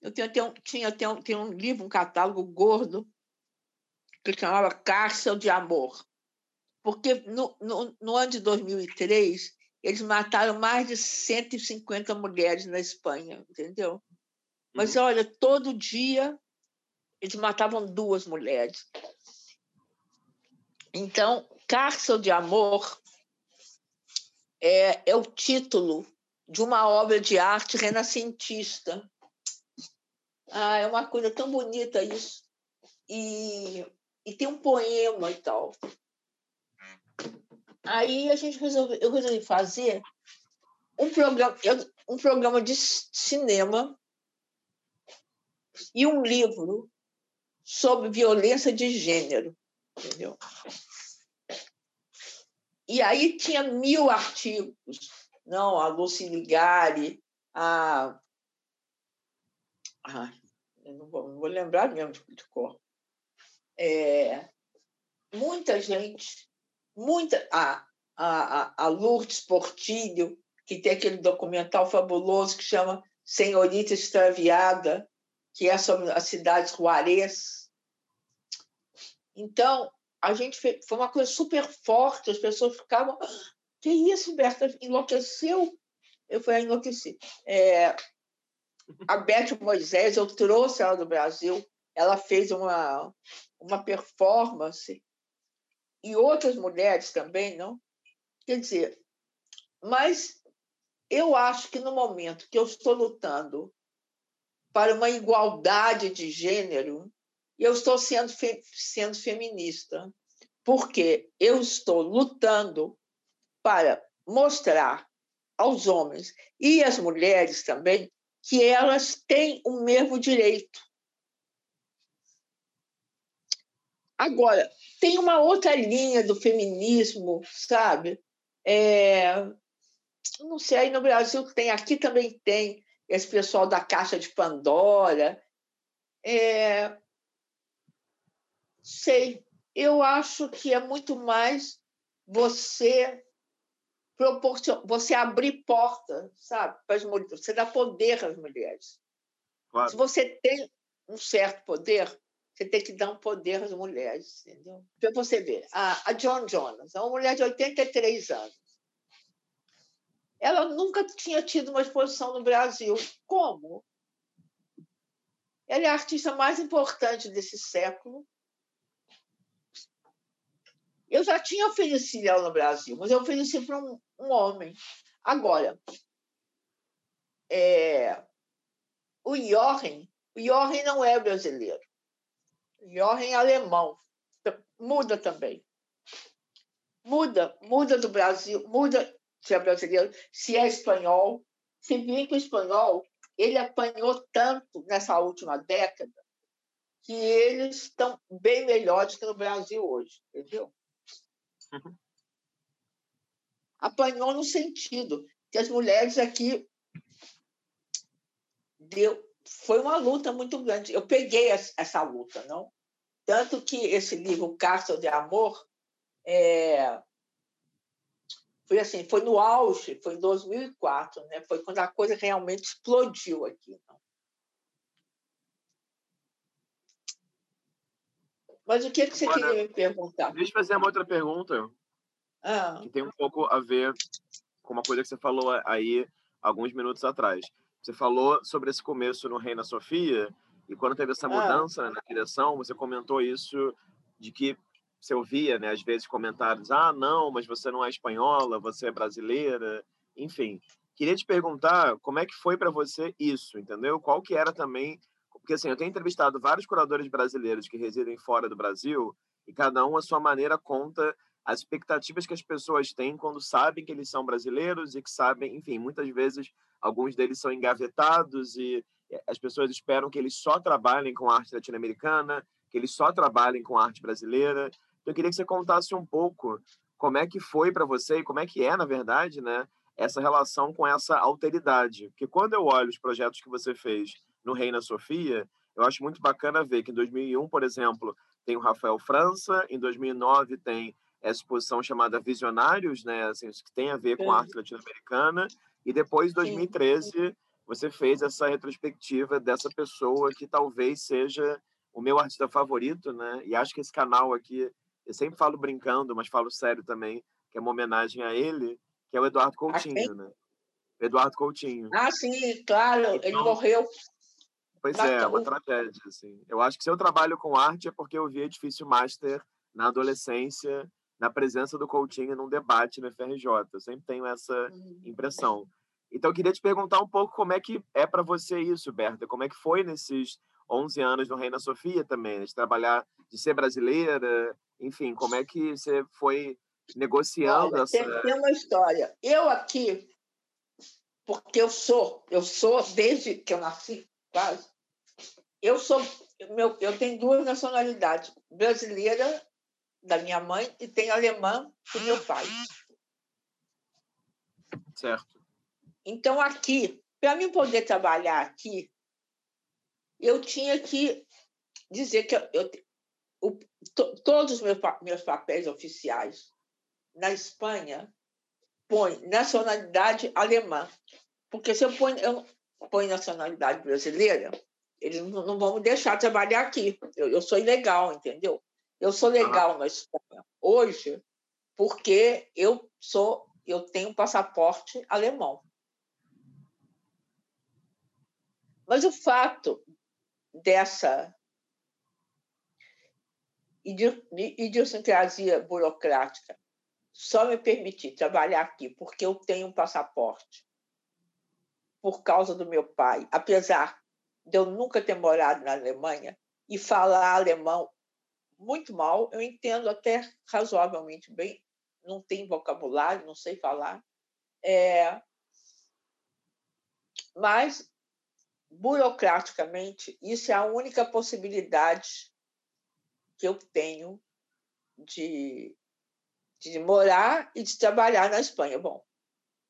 eu tinha, tinha, tinha, tinha, tinha um livro, um catálogo gordo que chamava Cárcel de Amor. Porque no, no, no ano de 2003, eles mataram mais de 150 mulheres na Espanha, entendeu? Mas uhum. olha, todo dia eles matavam duas mulheres. Então, Cárcel de Amor é, é o título de uma obra de arte renascentista. Ah, é uma coisa tão bonita isso. E, e tem um poema e tal. Aí a gente resolveu, eu resolvi fazer um programa, um programa de cinema e um livro sobre violência de gênero, entendeu? E aí tinha mil artigos, não, a Lucy Ligari, a, ah, não, vou, não vou lembrar mesmo de, cor. É, muita gente muita a, a, a Lourdes Portilho, que tem aquele documental fabuloso que chama Senhorita Extraviada, que é sobre a cidade Juarez. Então, a gente fez, foi uma coisa super forte, as pessoas ficavam, ah, que isso, Berta, enlouqueceu? Eu falei, ah, enlouqueci. É, a Beth Moisés, eu trouxe ela do Brasil, ela fez uma, uma performance e outras mulheres também, não? Quer dizer, mas eu acho que no momento que eu estou lutando para uma igualdade de gênero, eu estou sendo, fe sendo feminista, porque eu estou lutando para mostrar aos homens e às mulheres também que elas têm o mesmo direito Agora, tem uma outra linha do feminismo, sabe? É, não sei, aí no Brasil tem, aqui também tem esse pessoal da Caixa de Pandora. É, sei, eu acho que é muito mais você proporcion... você abrir porta, sabe, para as mulheres, você dá poder às mulheres. Claro. Se você tem um certo poder, você tem que dar um poder às mulheres, entendeu? Para você ver, a, a John Jonas, é uma mulher de 83 anos. Ela nunca tinha tido uma exposição no Brasil. Como? Ela é a artista mais importante desse século. Eu já tinha oferecido ela no Brasil, mas eu ofereci para um, um homem. Agora, é, o Jochen, o Jochen não é brasileiro. Jochen alemão. Muda também. Muda, muda do Brasil, muda se é brasileiro, se é espanhol. Se bem que o espanhol ele apanhou tanto nessa última década que eles estão bem melhores que no Brasil hoje, entendeu? Uhum. Apanhou no sentido que as mulheres aqui deu, foi uma luta muito grande. Eu peguei essa luta, não? Tanto que esse livro, Castro de Amor, é, foi assim, foi no auge, foi em 2004, né? Foi quando a coisa realmente explodiu aqui. Não? Mas o que, que você Olha, queria me perguntar? Deixa eu fazer uma outra pergunta, ah. que tem um pouco a ver com uma coisa que você falou aí alguns minutos atrás. Você falou sobre esse começo no Reina Sofia, e quando teve essa ah. mudança ah. na direção, você comentou isso de que você ouvia, né, às vezes comentários: "Ah, não, mas você não é espanhola, você é brasileira", enfim, queria te perguntar como é que foi para você isso, entendeu? Qual que era também porque assim, eu tenho entrevistado vários curadores brasileiros que residem fora do Brasil e cada um a sua maneira conta as expectativas que as pessoas têm quando sabem que eles são brasileiros e que sabem, enfim, muitas vezes alguns deles são engavetados e as pessoas esperam que eles só trabalhem com arte latino-americana, que eles só trabalhem com arte brasileira. Então, eu queria que você contasse um pouco como é que foi para você e como é que é, na verdade, né, essa relação com essa alteridade. Porque quando eu olho os projetos que você fez no Reina Sofia, eu acho muito bacana ver que em 2001, por exemplo, tem o Rafael França, em 2009 tem essa exposição chamada Visionários, né, assim, que tem a ver com a arte latino-americana, e depois, em 2013, você fez essa retrospectiva dessa pessoa que talvez seja o meu artista favorito, né? E acho que esse canal aqui, eu sempre falo brincando, mas falo sério também, que é uma homenagem a ele, que é o Eduardo Coutinho, né? Eduardo Coutinho. Ah, sim, claro, então, ele morreu. Pois é, é, uma tragédia, assim. Eu acho que se eu trabalho com arte é porque eu vi Edifício Master na adolescência, na presença do Coutinho num debate no FRJ. Eu sempre tenho essa uhum. impressão. Então, eu queria te perguntar um pouco como é que é para você isso, Berta. Como é que foi nesses 11 anos no Reina Sofia também, né? de trabalhar, de ser brasileira, enfim, como é que você foi negociando Olha, essa... Tem, tem uma história. Eu aqui, porque eu sou, eu sou desde que eu nasci, quase, eu sou, meu, eu tenho duas nacionalidades, brasileira da minha mãe e tenho alemã do meu pai. Certo. Então aqui, para mim poder trabalhar aqui, eu tinha que dizer que eu, eu o, to, todos os meus, meus papéis oficiais na Espanha põe nacionalidade alemã. Porque se eu ponho, eu ponho nacionalidade brasileira, eles não, não vão me deixar trabalhar aqui. Eu, eu sou ilegal, entendeu? Eu sou legal na Espanha hoje porque eu sou, eu tenho passaporte alemão. Mas o fato dessa idiosincrasia burocrática só me permitir trabalhar aqui porque eu tenho um passaporte por causa do meu pai, apesar de eu nunca ter morado na Alemanha e falar alemão muito mal, eu entendo até razoavelmente bem, não tenho vocabulário, não sei falar, é... mas burocraticamente isso é a única possibilidade que eu tenho de de morar e de trabalhar na Espanha. Bom,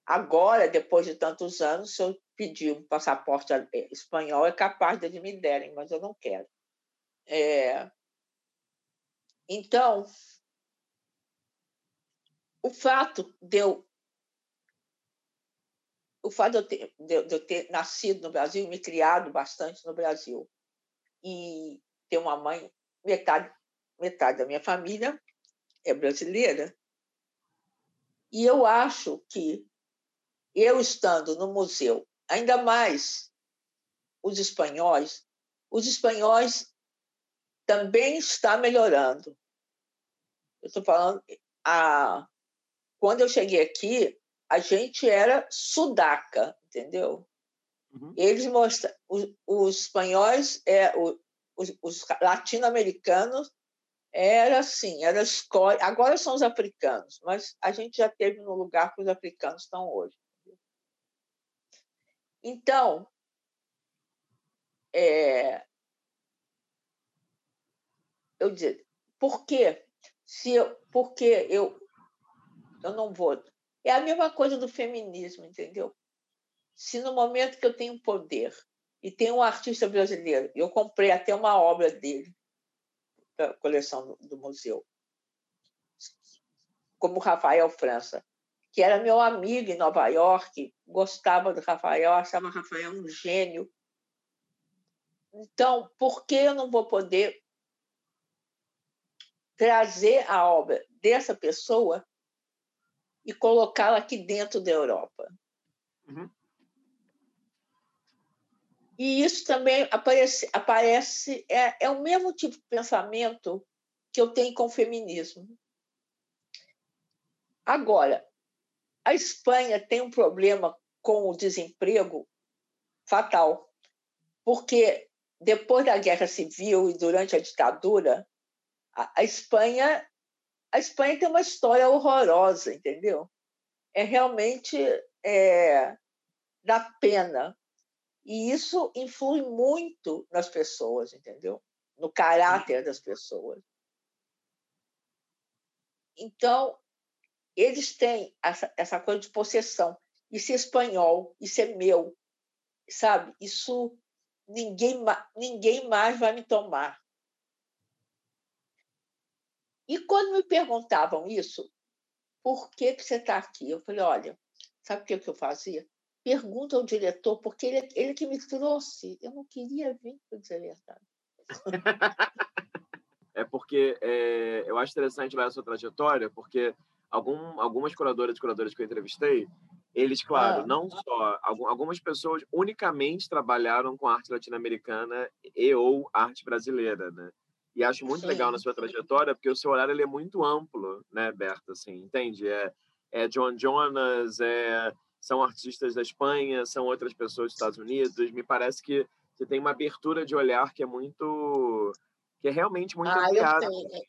agora, depois de tantos anos, se eu pedir um passaporte eh, espanhol, é capaz de me derem, mas eu não quero. É... Então, o fato de eu o fato de eu, ter, de eu, ter, nascido no Brasil, me criado bastante no Brasil e ter uma mãe metade metade da minha família é brasileira e eu acho que eu estando no museu, ainda mais os espanhóis, os espanhóis também está melhorando. Eu estou falando, a, quando eu cheguei aqui, a gente era sudaca, entendeu? Uhum. Eles mostram, os, os espanhóis, é, os, os latino-americanos era assim, era escola. Agora são os africanos, mas a gente já teve no lugar que os africanos estão hoje. Então, é, eu dizer, por quê? Se eu, porque eu, eu não vou. É a mesma coisa do feminismo, entendeu? Se no momento que eu tenho poder e tenho um artista brasileiro, eu comprei até uma obra dele, da coleção do, do museu, como Rafael França, que era meu amigo em Nova York, gostava do Rafael, achava Rafael um gênio. Então, por que eu não vou poder trazer a obra dessa pessoa e colocá-la aqui dentro da Europa? Uhum. E isso também aparece, aparece é, é o mesmo tipo de pensamento que eu tenho com o feminismo. Agora, a Espanha tem um problema com o desemprego fatal, porque depois da Guerra Civil e durante a ditadura, a, Espanha a Espanha tem uma história horrorosa, entendeu? É realmente é, dá pena. E isso influi muito nas pessoas, entendeu? No caráter das pessoas. Então, eles têm essa, essa coisa de possessão. Isso é espanhol, isso é meu, sabe? Isso ninguém, ninguém mais vai me tomar. E quando me perguntavam isso, por que, que você está aqui? Eu falei, olha, sabe o que, que eu fazia? Pergunta ao diretor, porque ele, ele que me trouxe. Eu não queria vir, para dizer a verdade. é porque é, eu acho interessante ver a sua trajetória, porque algum, algumas curadoras e curadores que eu entrevistei, eles, claro, ah. não só algumas pessoas unicamente trabalharam com arte latino-americana e ou arte brasileira, né? E acho muito Sim. legal na sua trajetória, porque o seu olhar ele é muito amplo, né, Berta? Assim, entende? É, é John Jonas, é, são artistas da Espanha, são outras pessoas dos Estados Unidos. Me parece que você tem uma abertura de olhar que é muito. que é realmente muito ah, ampliada. Eu, tenho.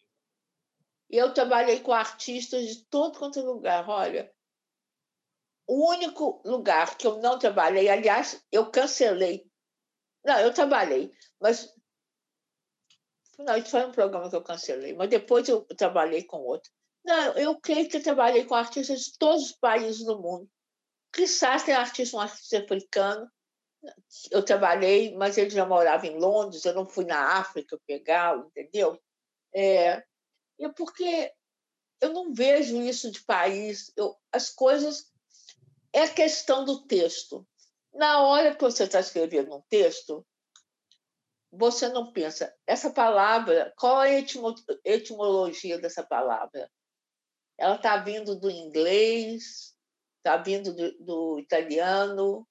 Eu trabalhei com artistas de todo quanto é lugar. Olha, o único lugar que eu não trabalhei, aliás, eu cancelei. Não, eu trabalhei, mas não, isso foi um programa que eu cancelei, mas depois eu trabalhei com outro. Não, eu creio que eu trabalhei com artistas de todos os países do mundo. Quizás tem artista, um artista africano. Eu trabalhei, mas ele já morava em Londres, eu não fui na África pegá-lo, entendeu? É, é porque eu não vejo isso de país. Eu, as coisas. É a questão do texto. Na hora que você está escrevendo um texto, você não pensa, essa palavra, qual a etimologia dessa palavra? Ela está vindo do inglês, está vindo do, do, italiano,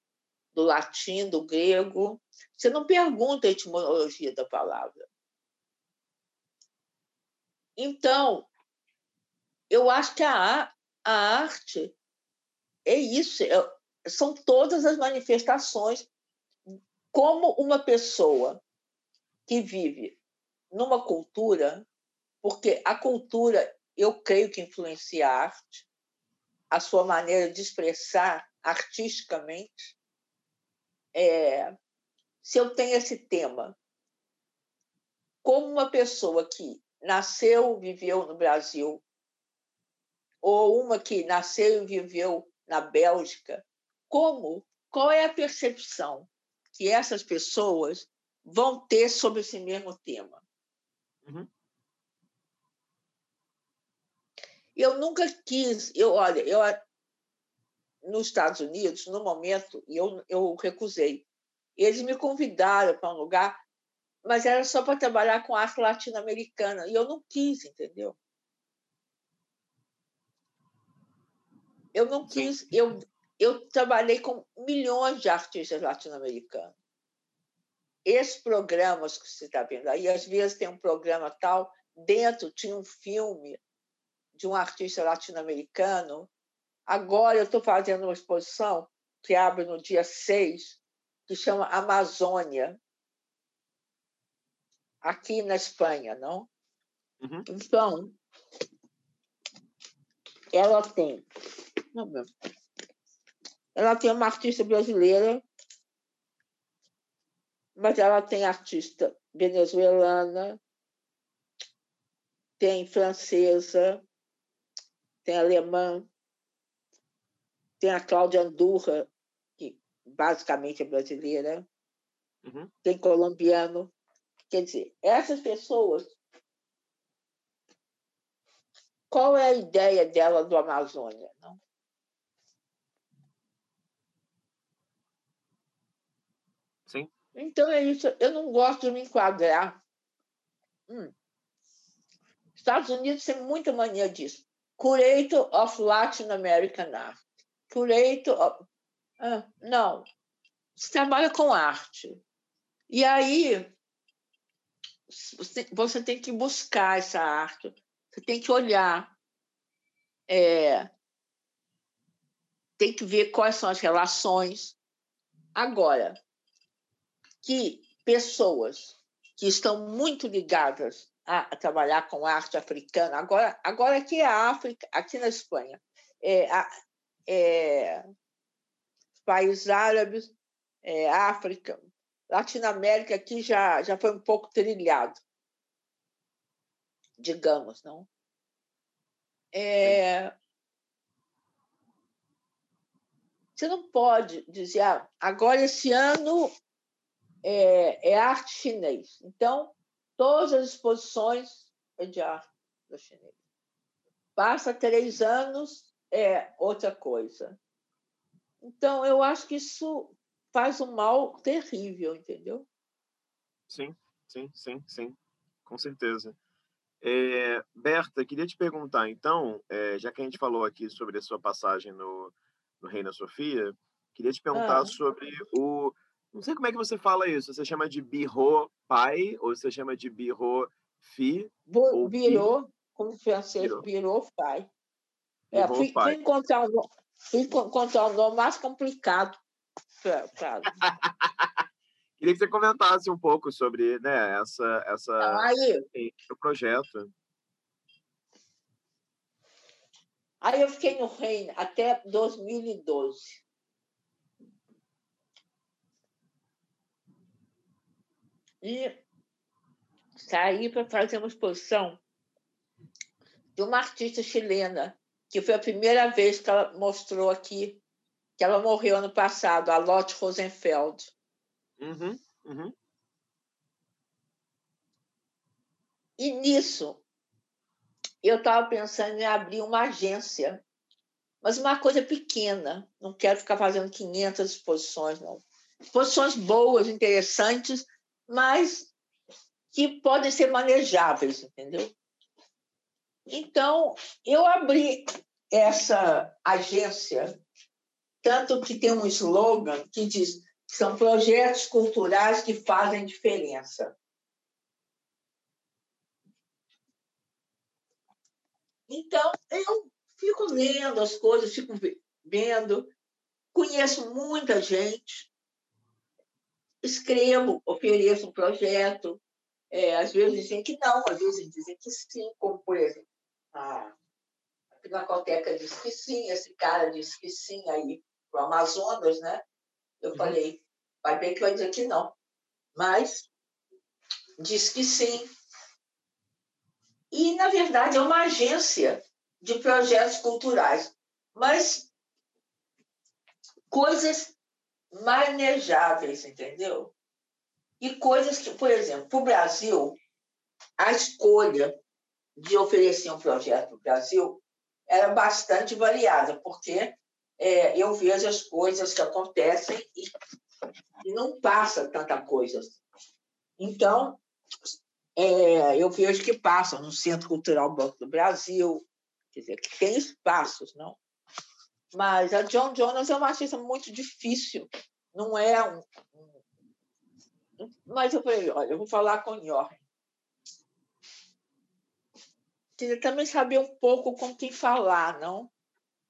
do latim, do grego. Você não pergunta a etimologia da palavra. Então, eu acho que a, a arte é isso, é, são todas as manifestações como uma pessoa que vive numa cultura, porque a cultura, eu creio que influencia a arte, a sua maneira de expressar artisticamente. É, se eu tenho esse tema, como uma pessoa que nasceu, viveu no Brasil, ou uma que nasceu e viveu na Bélgica, como, qual é a percepção que essas pessoas vão ter sobre esse mesmo tema. Uhum. Eu nunca quis, eu olha, eu nos Estados Unidos, no momento, eu, eu recusei. Eles me convidaram para um lugar, mas era só para trabalhar com arte latino-americana, e eu não quis, entendeu? Eu não quis, eu, eu trabalhei com milhões de artistas latino-americanos esses programas que você está vendo aí, às vezes tem um programa tal, dentro tinha um filme de um artista latino-americano. Agora eu estou fazendo uma exposição que abre no dia 6, que chama Amazônia, aqui na Espanha, não? Uhum. Então, ela tem. Ela tem uma artista brasileira mas ela tem artista venezuelana, tem francesa, tem alemã, tem a Cláudia Andurra, que basicamente é brasileira, uhum. tem colombiano. Quer dizer, essas pessoas, qual é a ideia dela do Amazônia? Não? Então é isso. Eu não gosto de me enquadrar. Hum. Estados Unidos tem muita mania disso. Curator of Latin American Art. Curator of... Ah, não. Você trabalha com arte. E aí você tem que buscar essa arte. Você tem que olhar. É, tem que ver quais são as relações. Agora, que pessoas que estão muito ligadas a, trabalhar com arte africana, agora, agora aqui é a África, aqui na Espanha, é, é, países árabes, é, África, Latinoamérica aqui já, já foi um pouco trilhado, digamos, não? É, você não pode dizer, ah, agora esse ano é, é arte chinês. Então, todas as exposições é de arte do chinês. Passa três anos, é outra coisa. Então, eu acho que isso faz um mal terrível, entendeu? Sim, sim, sim, sim, com certeza. É, Berta, queria te perguntar, então, é, já que a gente falou aqui sobre a sua passagem no, no Reina Sofia, queria te perguntar ah. sobre o. Não sei como é que você fala isso. Você chama de birro pai ou você chama de birro fi? Bo, birro, como francês, birro pai. É, fui, pai. Fui encontrar, um, fui encontrar um nome mais complicado Queria que você comentasse um pouco sobre né, essa, essa então, aí, o projeto. Aí eu fiquei no reino até 2012. E saí para fazer uma exposição de uma artista chilena, que foi a primeira vez que ela mostrou aqui, que ela morreu ano passado, a Lotte Rosenfeld. Uhum, uhum. E nisso, eu estava pensando em abrir uma agência, mas uma coisa pequena. Não quero ficar fazendo 500 exposições, não. Exposições boas, interessantes, mas que podem ser manejáveis, entendeu? Então, eu abri essa agência, tanto que tem um slogan que diz são projetos culturais que fazem diferença. Então, eu fico lendo as coisas, fico vendo, conheço muita gente, escrevo, ofereço um projeto. É, às vezes dizem que não, às vezes dizem que sim, como, por exemplo, a Pinacoteca diz que sim, esse cara diz que sim aí o Amazonas, né? Eu uhum. falei, vai ver que vai dizer que não. Mas diz que sim. E, na verdade, é uma agência de projetos culturais, mas coisas manejáveis, entendeu? E coisas que, por exemplo, para o Brasil, a escolha de oferecer um projeto para o Brasil era bastante variada, porque é, eu vejo as coisas que acontecem e, e não passa tanta coisa. Então, é, eu vejo que passa no Centro Cultural Banco do Brasil, quer dizer, que tem espaços, não? Mas a John Jonas é uma artista muito difícil, não é um. Mas eu falei, olha, eu vou falar com o Jorge. Queria também saber um pouco com quem falar, não?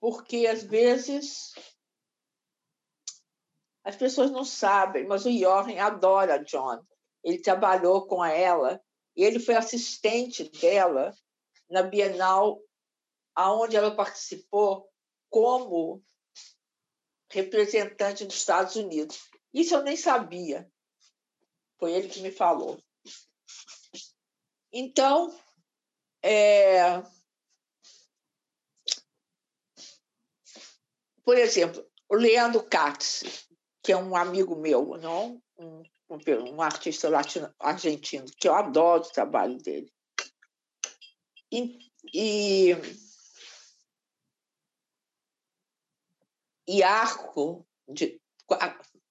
Porque às vezes as pessoas não sabem, mas o Jorge adora a John. Ele trabalhou com ela e ele foi assistente dela na Bienal, aonde ela participou como representante dos Estados Unidos. Isso eu nem sabia. Foi ele que me falou. Então, é... por exemplo, o Leandro Katz, que é um amigo meu, não? Um, um artista latino, argentino, que eu adoro o trabalho dele. E, e e arco de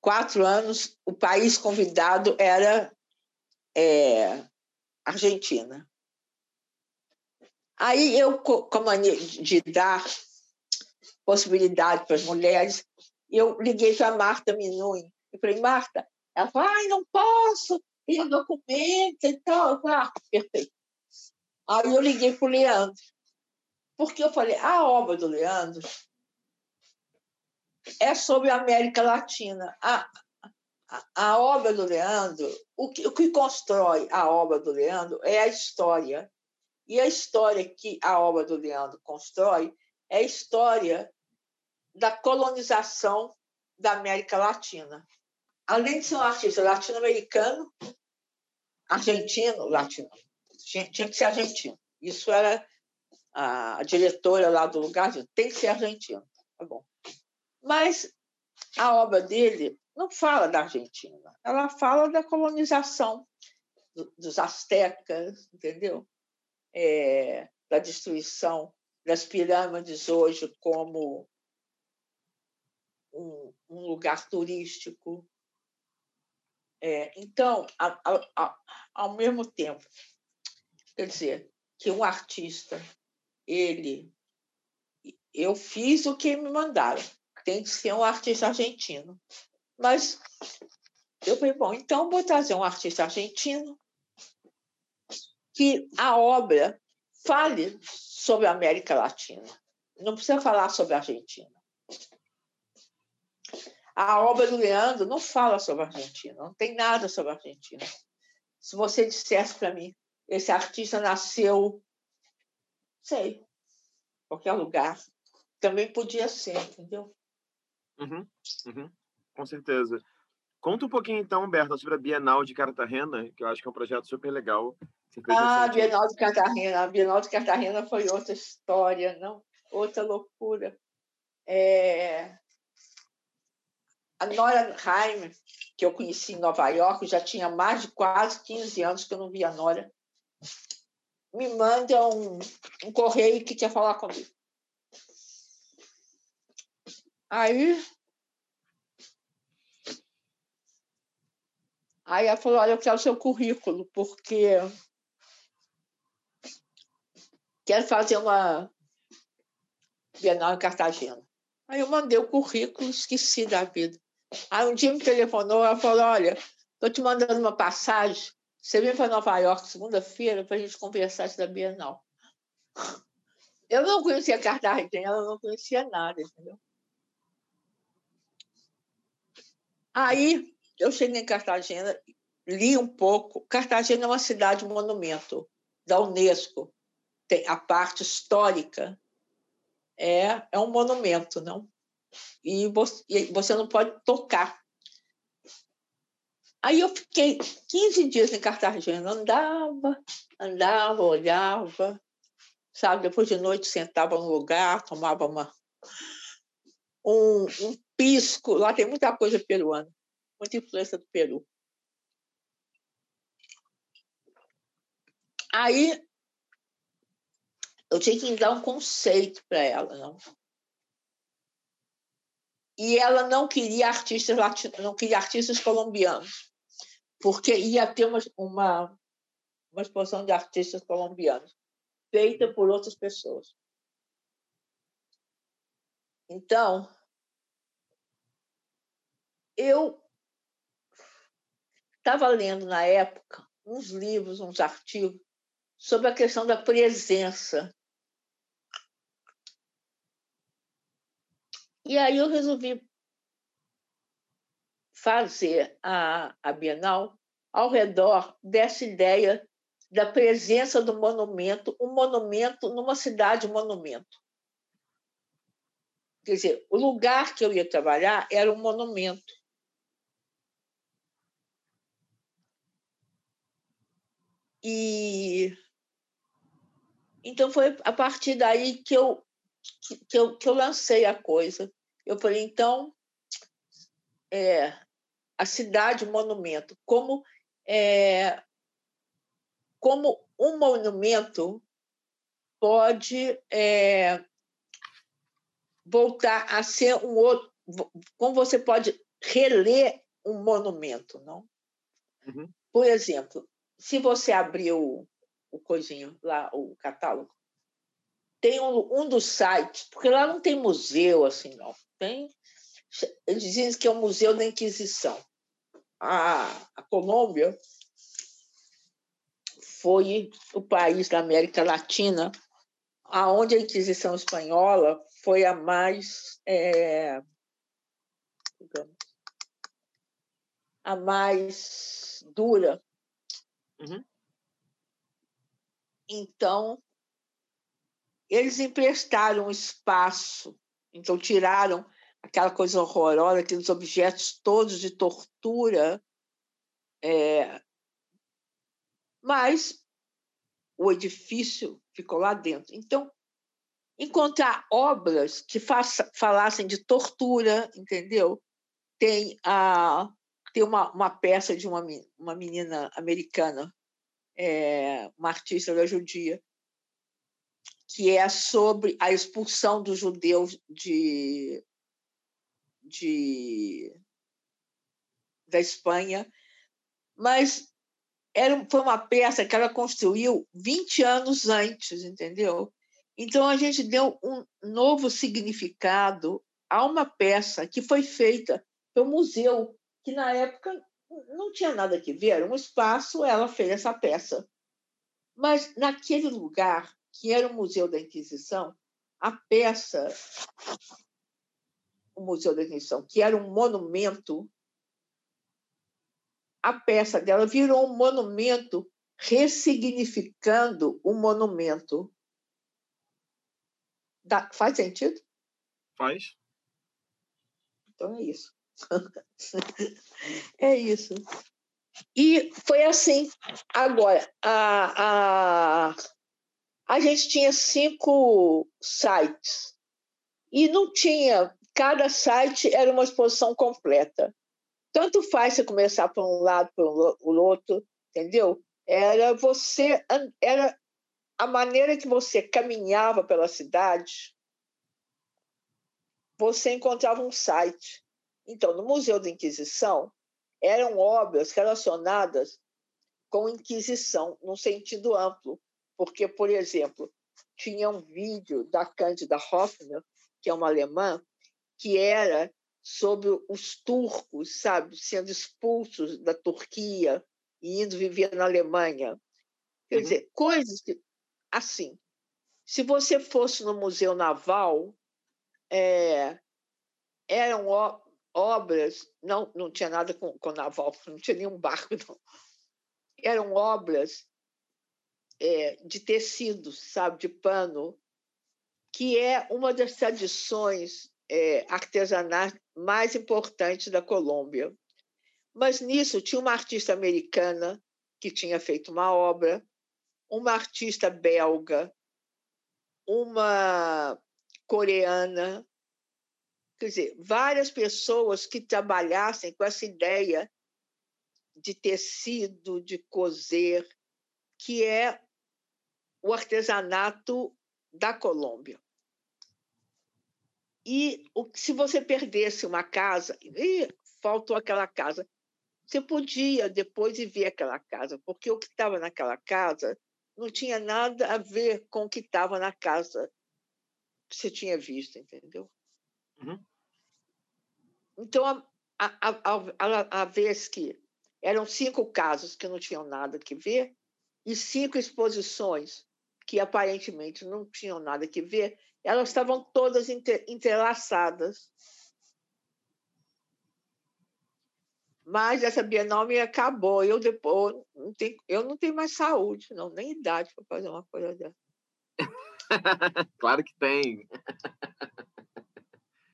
quatro anos, o país convidado era é, Argentina. Aí eu, com a de dar possibilidade para as mulheres, eu liguei para a Marta Minui. e falei, Marta, ela falou, ai, não posso, tem documento e tal. Eu falei, ah, perfeito. Aí eu liguei para o Leandro, porque eu falei, a obra do Leandro é sobre a América Latina. A, a, a obra do Leandro, o que, o que constrói a obra do Leandro é a história. E a história que a obra do Leandro constrói é a história da colonização da América Latina. Além de ser um artista latino-americano, argentino, latino, tinha, que ser argentino. Isso era a diretora lá do lugar, tem que ser argentino. Tá bom. Mas a obra dele não fala da Argentina, ela fala da colonização dos astecas, entendeu? É, da destruição das pirâmides hoje como um, um lugar turístico. É, então, a, a, a, ao mesmo tempo, quer dizer, que um artista, ele, eu fiz o que me mandaram, tem que ser um artista argentino. Mas eu falei, bom, então vou trazer um artista argentino que a obra fale sobre a América Latina. Não precisa falar sobre a Argentina. A obra do Leandro não fala sobre a Argentina, não tem nada sobre a Argentina. Se você dissesse para mim, esse artista nasceu, sei, qualquer lugar, também podia ser, entendeu? Uhum, uhum, com certeza. Conta um pouquinho então, Berta, sobre a Bienal de Cartagena, que eu acho que é um projeto super legal. Ah, a Bienal de Cartagena. A Bienal de Cartagena foi outra história, não? Outra loucura. É... A Nora Haim, que eu conheci em Nova York, já tinha mais de quase 15 anos que eu não via a Nora, me manda um, um correio que quer falar comigo. Aí, aí ela falou, olha, eu quero o seu currículo, porque quero fazer uma Bienal em Cartagena. Aí eu mandei o currículo, esqueci da vida. Aí um dia me telefonou, ela falou: Olha, estou te mandando uma passagem. Você vem para Nova York segunda-feira para a gente conversar da Bienal. Eu não conhecia Cartagena, ela não conhecia nada, entendeu? Aí eu cheguei em Cartagena, li um pouco. Cartagena é uma cidade monumento da Unesco. Tem a parte histórica é, é um monumento, não? e você, não pode tocar. Aí eu fiquei 15 dias em Cartagena, andava, andava, olhava, sabe? Depois de noite sentava no lugar, tomava uma, um, um pisco. Lá tem muita coisa peruana, muita influência do Peru. Aí eu tinha que dar um conceito para ela, não? e ela não queria artistas latinos, não queria artistas colombianos, porque ia ter uma, uma, uma exposição de artistas colombianos feita por outras pessoas. Então, eu estava lendo na época uns livros, uns artigos sobre a questão da presença E aí eu resolvi fazer a, a Bienal ao redor dessa ideia da presença do monumento, um monumento numa cidade monumento. Quer dizer, o lugar que eu ia trabalhar era um monumento. E então foi a partir daí que eu que eu, que eu lancei a coisa. Eu falei, então, é, a cidade monumento, como, é, como um monumento pode é, voltar a ser um outro, como você pode reler um monumento, não? Uhum. Por exemplo, se você abrir o, o coisinho lá, o catálogo, tem um, um dos sites, porque lá não tem museu assim, não. Tem, eles dizem que é o Museu da Inquisição. A, a Colômbia foi o país da América Latina aonde a Inquisição espanhola foi a mais é, digamos, a mais dura. Uhum. Então, eles emprestaram espaço, então tiraram aquela coisa horrorosa, aqueles objetos todos de tortura, é... mas o edifício ficou lá dentro. Então, encontrar obras que faça, falassem de tortura, entendeu? Tem, a, tem uma, uma peça de uma, uma menina americana, é, uma artista da judia, que é sobre a expulsão dos judeus de, de da Espanha, mas era, foi uma peça que ela construiu 20 anos antes, entendeu? Então, a gente deu um novo significado a uma peça que foi feita pelo museu, que na época não tinha nada a ver, era um espaço, ela fez essa peça. Mas naquele lugar, que era o Museu da Inquisição, a peça, o Museu da Inquisição, que era um monumento, a peça dela virou um monumento ressignificando o monumento. Dá, faz sentido? Faz. Então é isso. é isso. E foi assim. Agora, a, a, a gente tinha cinco sites e não tinha. Cada site era uma exposição completa. Tanto faz você começar por um lado, por um outro, entendeu? Era você, era a maneira que você caminhava pela cidade, você encontrava um site. Então, no Museu da Inquisição, eram obras relacionadas com Inquisição, num sentido amplo, porque, por exemplo, tinha um vídeo da Cândida Hoffner, que é uma alemã, que era sobre os turcos, sabe, sendo expulsos da Turquia e indo viver na Alemanha. Quer uhum. dizer, coisas que assim, se você fosse no Museu Naval, é, eram obras, não, não tinha nada com, com naval, não tinha nenhum barco, não. Eram obras é, de tecidos, sabe, de pano, que é uma das tradições é, artesanais mais importantes da Colômbia. Mas nisso tinha uma artista americana que tinha feito uma obra, uma artista belga, uma coreana, quer dizer, várias pessoas que trabalhassem com essa ideia de tecido, de coser, que é o artesanato da Colômbia. E se você perdesse uma casa, e faltou aquela casa, você podia depois ir ver aquela casa, porque o que estava naquela casa não tinha nada a ver com o que estava na casa que você tinha visto, entendeu? Uhum. Então, a, a, a, a, vez que eram cinco casos que não tinham nada a ver e cinco exposições que aparentemente não tinham nada a ver, elas estavam todas entrelaçadas. Mas essa Bienal me acabou. Eu depois não tenho, eu não tenho mais saúde, não, nem idade para fazer uma coisa dessa. claro que tem.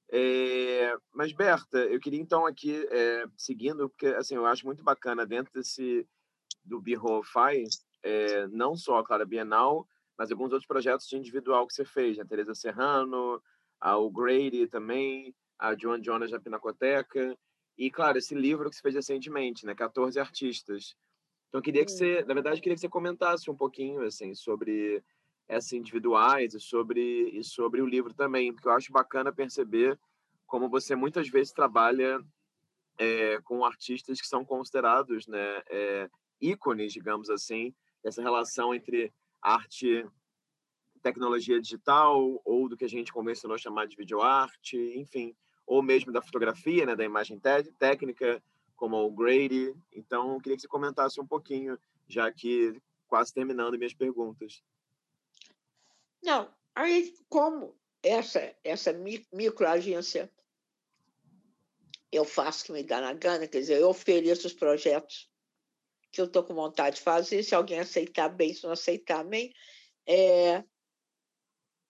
É, mas, Berta, eu queria então aqui, é, seguindo, porque assim, eu acho muito bacana dentro desse do Birro Fai, é, não só a Clara Bienal, mas alguns outros projetos de individual que você fez, né? a Teresa Serrano, a o Grady também, a Joan Jonas da Pinacoteca, e, claro, esse livro que você fez recentemente, né? 14 artistas. Então, eu queria que você, na verdade, queria que você comentasse um pouquinho, assim, sobre essas individuais e sobre, e sobre o livro também, porque eu acho bacana perceber como você muitas vezes trabalha é, com artistas que são considerados né, é, ícones, digamos assim, dessa relação entre arte tecnologia digital ou do que a gente convencionou chamar de videoarte, enfim, ou mesmo da fotografia, né, da imagem técnica, como o Grady. Então, queria que você comentasse um pouquinho, já que quase terminando minhas perguntas. Não, aí como essa essa microagência eu faço que me dá na gana, quer dizer, eu ofereço os projetos que eu estou com vontade de fazer, se alguém aceitar bem, se não aceitar bem. É...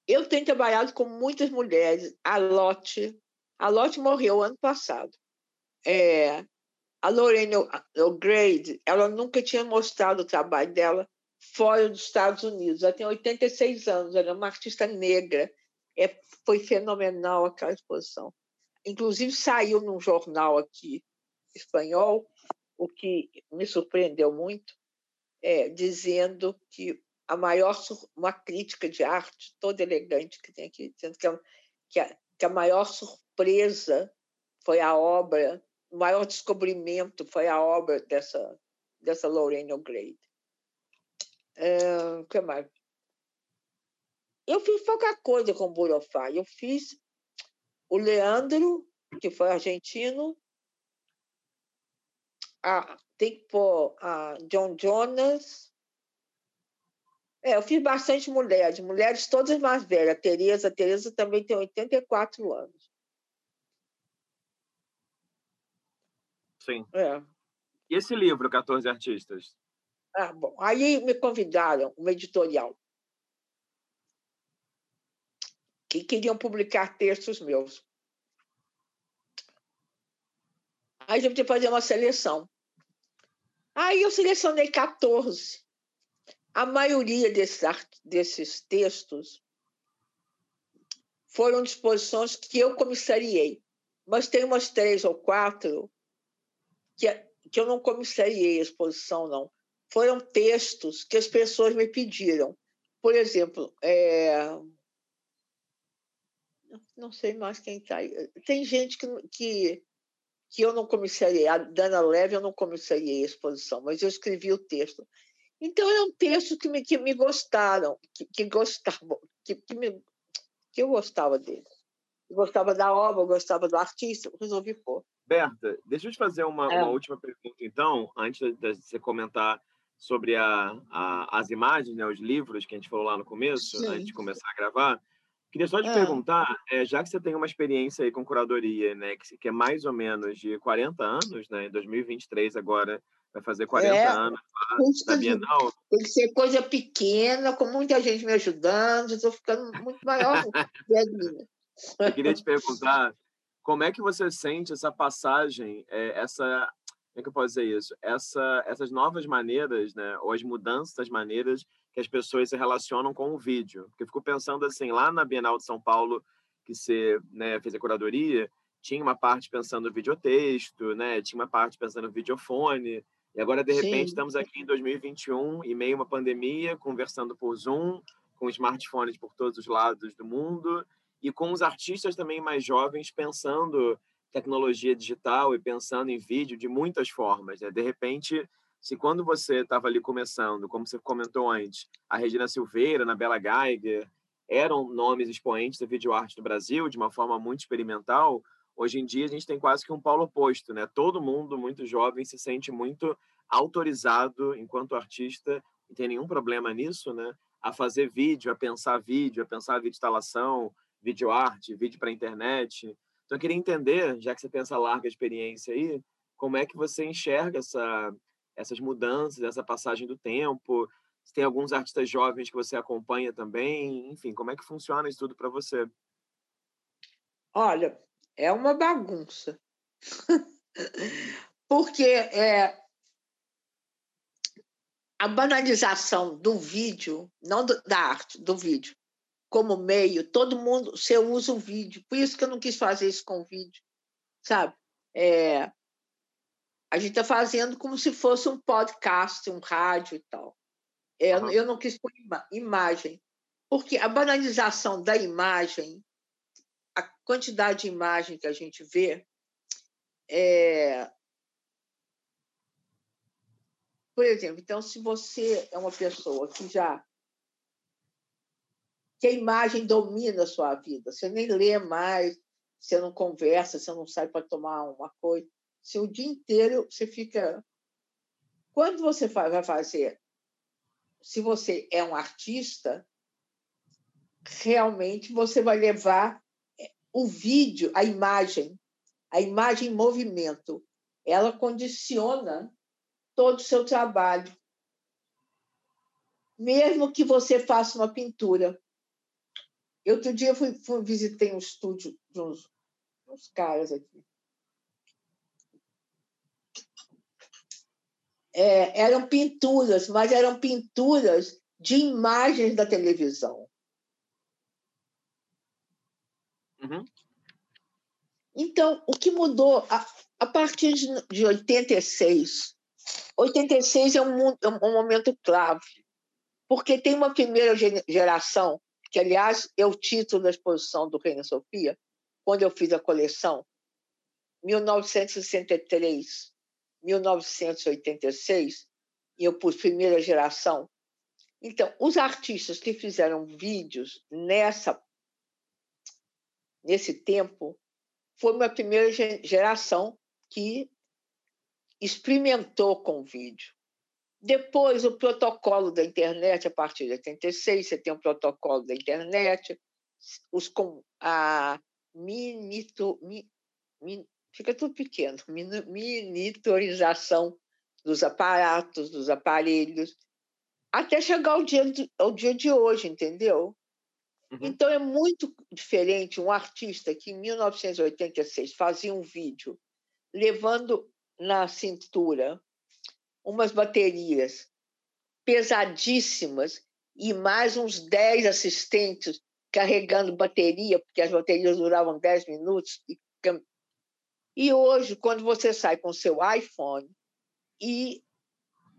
Eu tenho trabalhado com muitas mulheres. A Lotte, a Lotte morreu ano passado. É... A Lorraine O'Grady, ela nunca tinha mostrado o trabalho dela fora dos Estados Unidos. Ela tem 86 anos, ela é uma artista negra. É, foi fenomenal aquela exposição. Inclusive, saiu num jornal aqui espanhol, o que me surpreendeu muito, é, dizendo que a maior uma crítica de arte toda elegante que tem aqui, dizendo que a, que a, que a maior surpresa foi a obra, o maior descobrimento foi a obra dessa dessa Lorraine O'Grady. É, que mais? Eu fiz pouca coisa com o Burofá. Eu fiz o Leandro, que foi argentino, a, tem que pôr a John Jonas. É, eu fiz bastante mulheres, mulheres todas mais velhas. Tereza, Tereza também tem 84 anos. Sim. É. E esse livro, 14 Artistas? Ah, bom. Aí me convidaram, uma editorial, que queriam publicar textos meus. Aí eu tive que fazer uma seleção. Aí eu selecionei 14. A maioria desses, desses textos foram disposições que eu comissariei, mas tem umas três ou quatro que, que eu não comissariei a exposição, não foram textos que as pessoas me pediram. Por exemplo, é... não sei mais quem está aí. Tem gente que, que, que eu não comissariei. A Dana Leve eu não comissariei a exposição, mas eu escrevi o texto. Então, é um texto que me, que me gostaram, que, que gostavam, que, que, me, que eu gostava dele. Eu gostava da obra, eu gostava do artista, resolvi pôr. Berta, deixa eu te fazer uma, é. uma última pergunta, então, antes de você comentar sobre a, a, as imagens, né, os livros que a gente falou lá no começo, Sim. antes de começar a gravar. Queria só te é. perguntar, é, já que você tem uma experiência aí com curadoria, né, que, que é mais ou menos de 40 anos, né, em 2023 agora vai fazer 40 é, anos lá, na Bienal. Tem que ser coisa pequena, com muita gente me ajudando, estou ficando muito maior. Eu queria te perguntar como é que você sente essa passagem, é, essa como é que eu posso dizer isso? Essa, essas novas maneiras, né, ou as mudanças das maneiras que as pessoas se relacionam com o vídeo. Porque eu fico pensando assim, lá na Bienal de São Paulo, que você né, fez a curadoria, tinha uma parte pensando no videotexto, né, tinha uma parte pensando no videofone, e agora, de repente, Sim. estamos aqui em 2021, em meio a uma pandemia, conversando por Zoom, com smartphones por todos os lados do mundo, e com os artistas também mais jovens pensando tecnologia digital e pensando em vídeo de muitas formas. Né? De repente, se quando você estava ali começando, como você comentou antes, a Regina Silveira, a Bela Geiger, eram nomes expoentes da videoarte no Brasil de uma forma muito experimental, hoje em dia a gente tem quase que um polo oposto, né? Todo mundo, muito jovem, se sente muito autorizado enquanto artista, não tem nenhum problema nisso, né? A fazer vídeo, a pensar vídeo, a pensar vídeo instalação, vídeo arte, vídeo para internet. Então, eu queria entender, já que você tem essa larga experiência aí, como é que você enxerga essa, essas mudanças, essa passagem do tempo? Se tem alguns artistas jovens que você acompanha também? Enfim, como é que funciona isso tudo para você? Olha, é uma bagunça. Porque é, a banalização do vídeo, não do, da arte, do vídeo, como meio, todo mundo, você usa o vídeo. Por isso que eu não quis fazer isso com o vídeo, sabe? É, a gente está fazendo como se fosse um podcast, um rádio e tal. É, uhum. Eu não quis pôr imagem, porque a banalização da imagem, a quantidade de imagem que a gente vê, é... por exemplo, então, se você é uma pessoa que já que a imagem domina a sua vida. Você nem lê mais, você não conversa, você não sai para tomar uma coisa. Se o dia inteiro você fica. Quando você vai fazer, se você é um artista, realmente você vai levar é, o vídeo, a imagem, a imagem em movimento, ela condiciona todo o seu trabalho. Mesmo que você faça uma pintura. Eu, outro dia fui, fui visitei um estúdio de uns, uns caras aqui. É, eram pinturas, mas eram pinturas de imagens da televisão. Uhum. Então, o que mudou a, a partir de, de 86? 86 é um, é um momento clave, porque tem uma primeira geração, que, aliás, é o título da exposição do Reina Sofia, quando eu fiz a coleção, 1963, 1986, e eu pus primeira geração. Então, os artistas que fizeram vídeos nessa nesse tempo, foi uma primeira geração que experimentou com vídeo. Depois, o protocolo da internet, a partir de 86, você tem o protocolo da internet, os com a minito, mi, mi, fica tudo pequeno, monitorização dos aparatos, dos aparelhos, até chegar ao dia, ao dia de hoje, entendeu? Uhum. Então é muito diferente um artista que em 1986 fazia um vídeo levando na cintura umas baterias pesadíssimas e mais uns 10 assistentes carregando bateria, porque as baterias duravam 10 minutos. E, e hoje, quando você sai com seu iPhone e,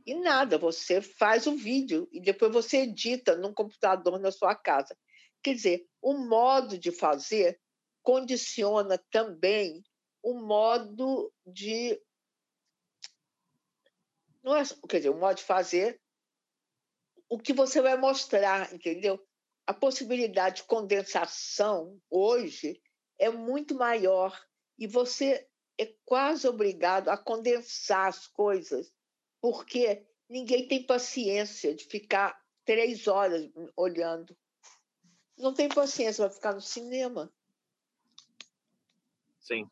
e nada, você faz o vídeo e depois você edita num computador na sua casa. Quer dizer, o modo de fazer condiciona também o modo de. Não é, quer dizer, o modo de fazer o que você vai mostrar, entendeu? A possibilidade de condensação hoje é muito maior e você é quase obrigado a condensar as coisas, porque ninguém tem paciência de ficar três horas olhando não tem paciência, vai ficar no cinema. Sim,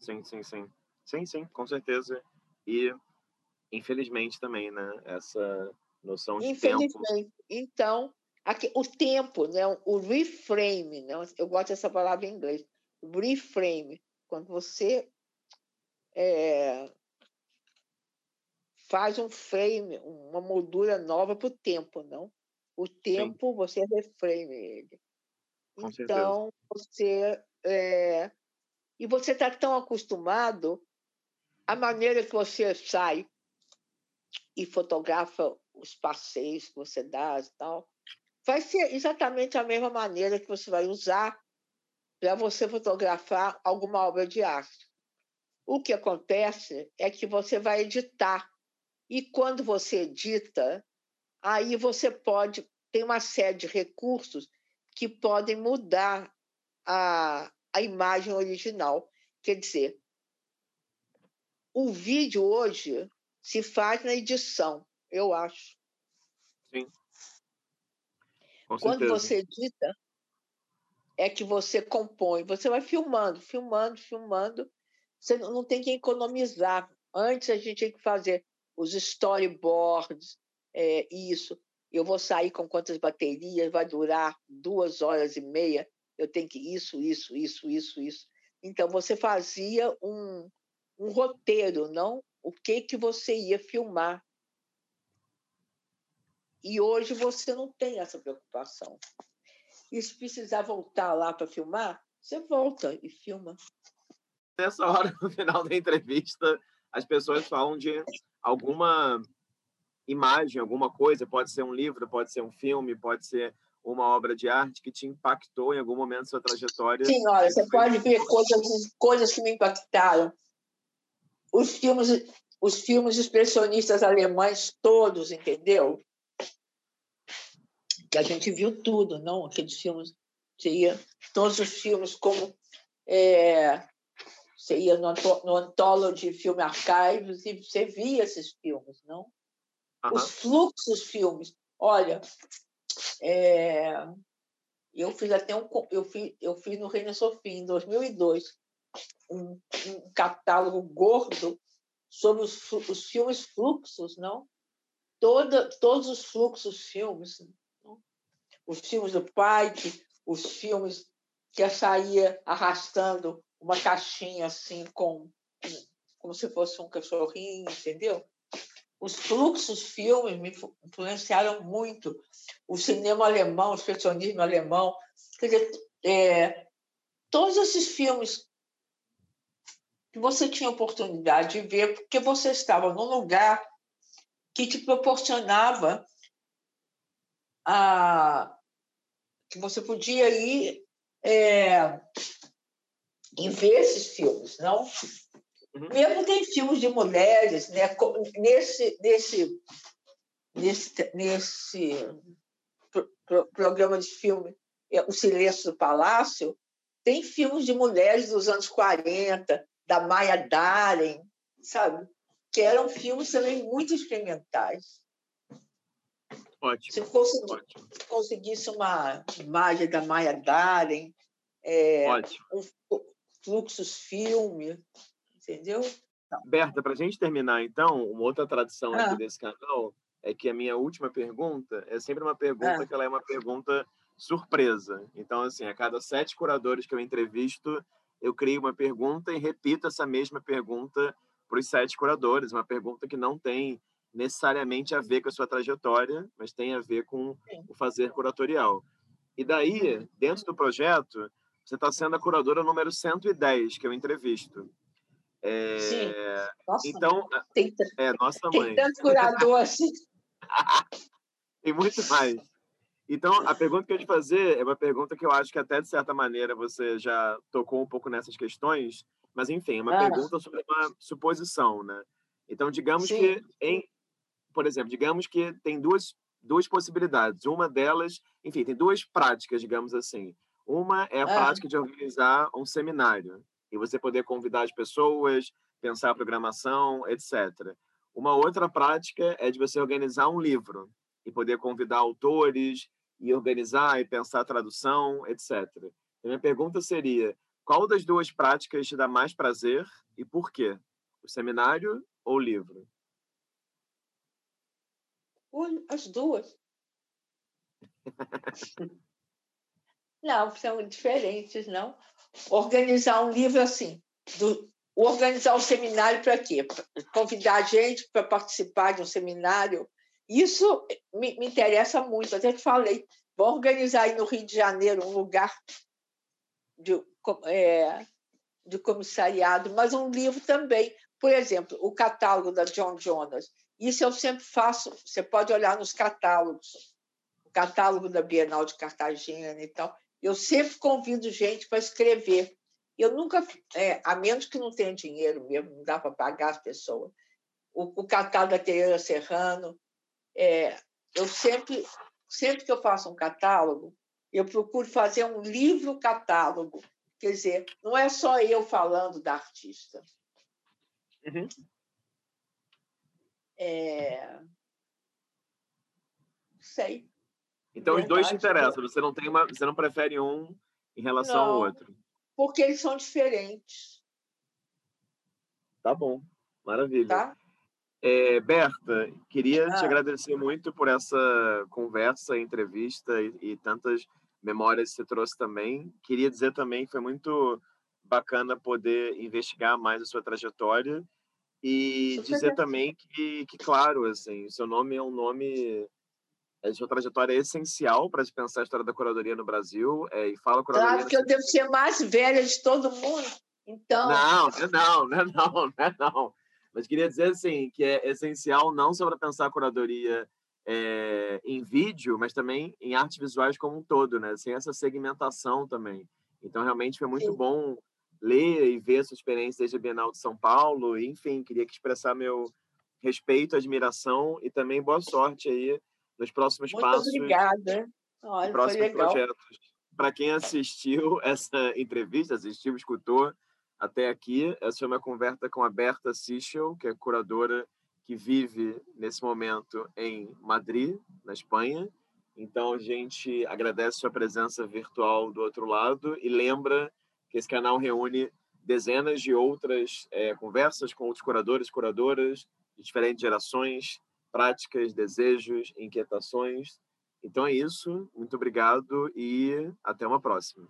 sim, sim, sim. Sim, sim, com certeza. E, infelizmente, também, né? Essa noção de infelizmente. tempo. Então, aqui, o tempo, né? o reframe, né? eu gosto dessa palavra em inglês, reframe, quando você é, faz um frame, uma moldura nova para o tempo, não? O tempo Sim. você reframe ele. Com então, certeza. você. É... E você está tão acostumado, a maneira que você sai e fotografa os passeios que você dá e tal, vai ser exatamente a mesma maneira que você vai usar para você fotografar alguma obra de arte. O que acontece é que você vai editar. E quando você edita, aí você pode tem uma série de recursos que podem mudar a, a imagem original. Quer dizer, o vídeo hoje se faz na edição, eu acho. Sim. Com Quando certeza. você edita, é que você compõe. Você vai filmando, filmando, filmando. Você não tem que economizar. Antes a gente tinha que fazer os storyboards, é, isso. Eu vou sair com quantas baterias, vai durar duas horas e meia. Eu tenho que isso, isso, isso, isso, isso. Então você fazia um, um roteiro, não? O que que você ia filmar? E hoje você não tem essa preocupação. E se precisar voltar lá para filmar, você volta e filma. Nessa hora, no final da entrevista, as pessoas falam de alguma imagem, alguma coisa, pode ser um livro, pode ser um filme, pode ser uma obra de arte que te impactou em algum momento da sua trajetória. Sim, olha, você pode ver coisas, coisas que me impactaram. Os filmes, os filmes expressionistas alemães todos, entendeu? Que a gente viu tudo, não? Aqueles filmes, você ia, todos os filmes como é, você ia no, no Anthology Film Archives e você via esses filmes, não? Uhum. Os fluxos filmes. Olha, é, eu fiz até um. Eu fiz, eu fiz no Reina Sofia em 2002. um, um catálogo gordo sobre os, os, filmes fluxos, não? Toda, todos os fluxos filmes? Os filmes do Pike, os filmes que saía arrastando uma caixinha assim com como se fosse um cachorrinho, entendeu? Os fluxos filmes me influenciaram muito. O cinema alemão, o expressionismo alemão. Quer dizer, é, todos esses filmes que você tinha oportunidade de ver, porque você estava num lugar que te proporcionava a, que você podia ir é, e ver esses filmes, não? Uhum. Mesmo tem filmes de mulheres, né? Nesse, nesse, nesse, nesse pro, pro, programa de filme, é, O Silêncio do Palácio, tem filmes de mulheres dos anos 40, da Maya Daren, sabe? Que eram filmes também muito experimentais. Ótimo. Se conseguisse, conseguisse uma imagem da Maya Daren, é, um, fluxos filme, entendeu? Berta, para a gente terminar, então, uma outra tradição ah. aqui desse canal é que a minha última pergunta é sempre uma pergunta ah. que ela é uma pergunta surpresa. Então, assim, a cada sete curadores que eu entrevisto, eu crio uma pergunta e repito essa mesma pergunta para os sete curadores, uma pergunta que não tem necessariamente a ver com a sua trajetória, mas tem a ver com o fazer curatorial. E daí, uhum. dentro do projeto, você está sendo a curadora número 110 que eu entrevisto. É... Sim. Nossa, então, tem, é, nossa mãe. Tem tanto curador assim. tem muito mais. Então, a pergunta que eu ia te fazer é uma pergunta que eu acho que até, de certa maneira, você já tocou um pouco nessas questões, mas, enfim, é uma ah. pergunta sobre uma suposição, né? Então, digamos Sim. que, em, por exemplo, digamos que tem duas, duas possibilidades. Uma delas, enfim, tem duas práticas, digamos assim. Uma é a ah. prática de organizar um seminário e você poder convidar as pessoas, pensar a programação, etc. Uma outra prática é de você organizar um livro e poder convidar autores e organizar e pensar a tradução, etc. A minha pergunta seria: qual das duas práticas te dá mais prazer e por quê? O seminário ou o livro? As duas. Não, são diferentes, não. Organizar um livro assim, do, organizar um seminário para quê? Convidar a gente para participar de um seminário. Isso me, me interessa muito. Até te falei, vou organizar aí no Rio de Janeiro um lugar de, é, de comissariado, mas um livro também. Por exemplo, o catálogo da John Jonas. Isso eu sempre faço. Você pode olhar nos catálogos, o catálogo da Bienal de Cartagena e tal. Eu sempre convido gente para escrever. Eu nunca, é, a menos que não tenha dinheiro mesmo, não dá para pagar as pessoas. O, o catálogo da Tereza Serrano, é, eu sempre, sempre que eu faço um catálogo, eu procuro fazer um livro catálogo. Quer dizer, não é só eu falando da artista. Uhum. É... Sei. Então Verdade, os dois te interessam, você não tem uma, você não prefere um em relação não, ao outro. Porque eles são diferentes. Tá bom, maravilha. Tá? É, Berta, queria ah. te agradecer muito por essa conversa, entrevista e, e, tantas memórias que você trouxe também. Queria dizer também que foi muito bacana poder investigar mais a sua trajetória e dizer também que, que, claro, assim, seu nome é um nome a sua trajetória é essencial para se pensar a história da curadoria no Brasil. É, e fala curadoria. Claro que eu devo ser mais velha de todo mundo. Então. Não, não, não, não, não, não. Mas queria dizer assim que é essencial não só para pensar a curadoria é, em vídeo, mas também em artes visuais como um todo, né? Sem essa segmentação também. Então realmente foi muito Sim. bom ler e ver a sua experiência desde a Bienal de São Paulo. Enfim, queria expressar meu respeito, admiração e também boa sorte aí nos próximos Muito passos. Obrigada. Olha, próximos projetos. Para quem assistiu essa entrevista, assistiu, escutou até aqui, essa foi uma conversa com a Berta Sichel, que é curadora que vive nesse momento em Madrid, na Espanha. Então a gente agradece sua presença virtual do outro lado e lembra que esse canal reúne dezenas de outras é, conversas com outros curadores, curadoras de diferentes gerações, práticas, desejos, inquietações. Então é isso. Muito obrigado e até uma próxima.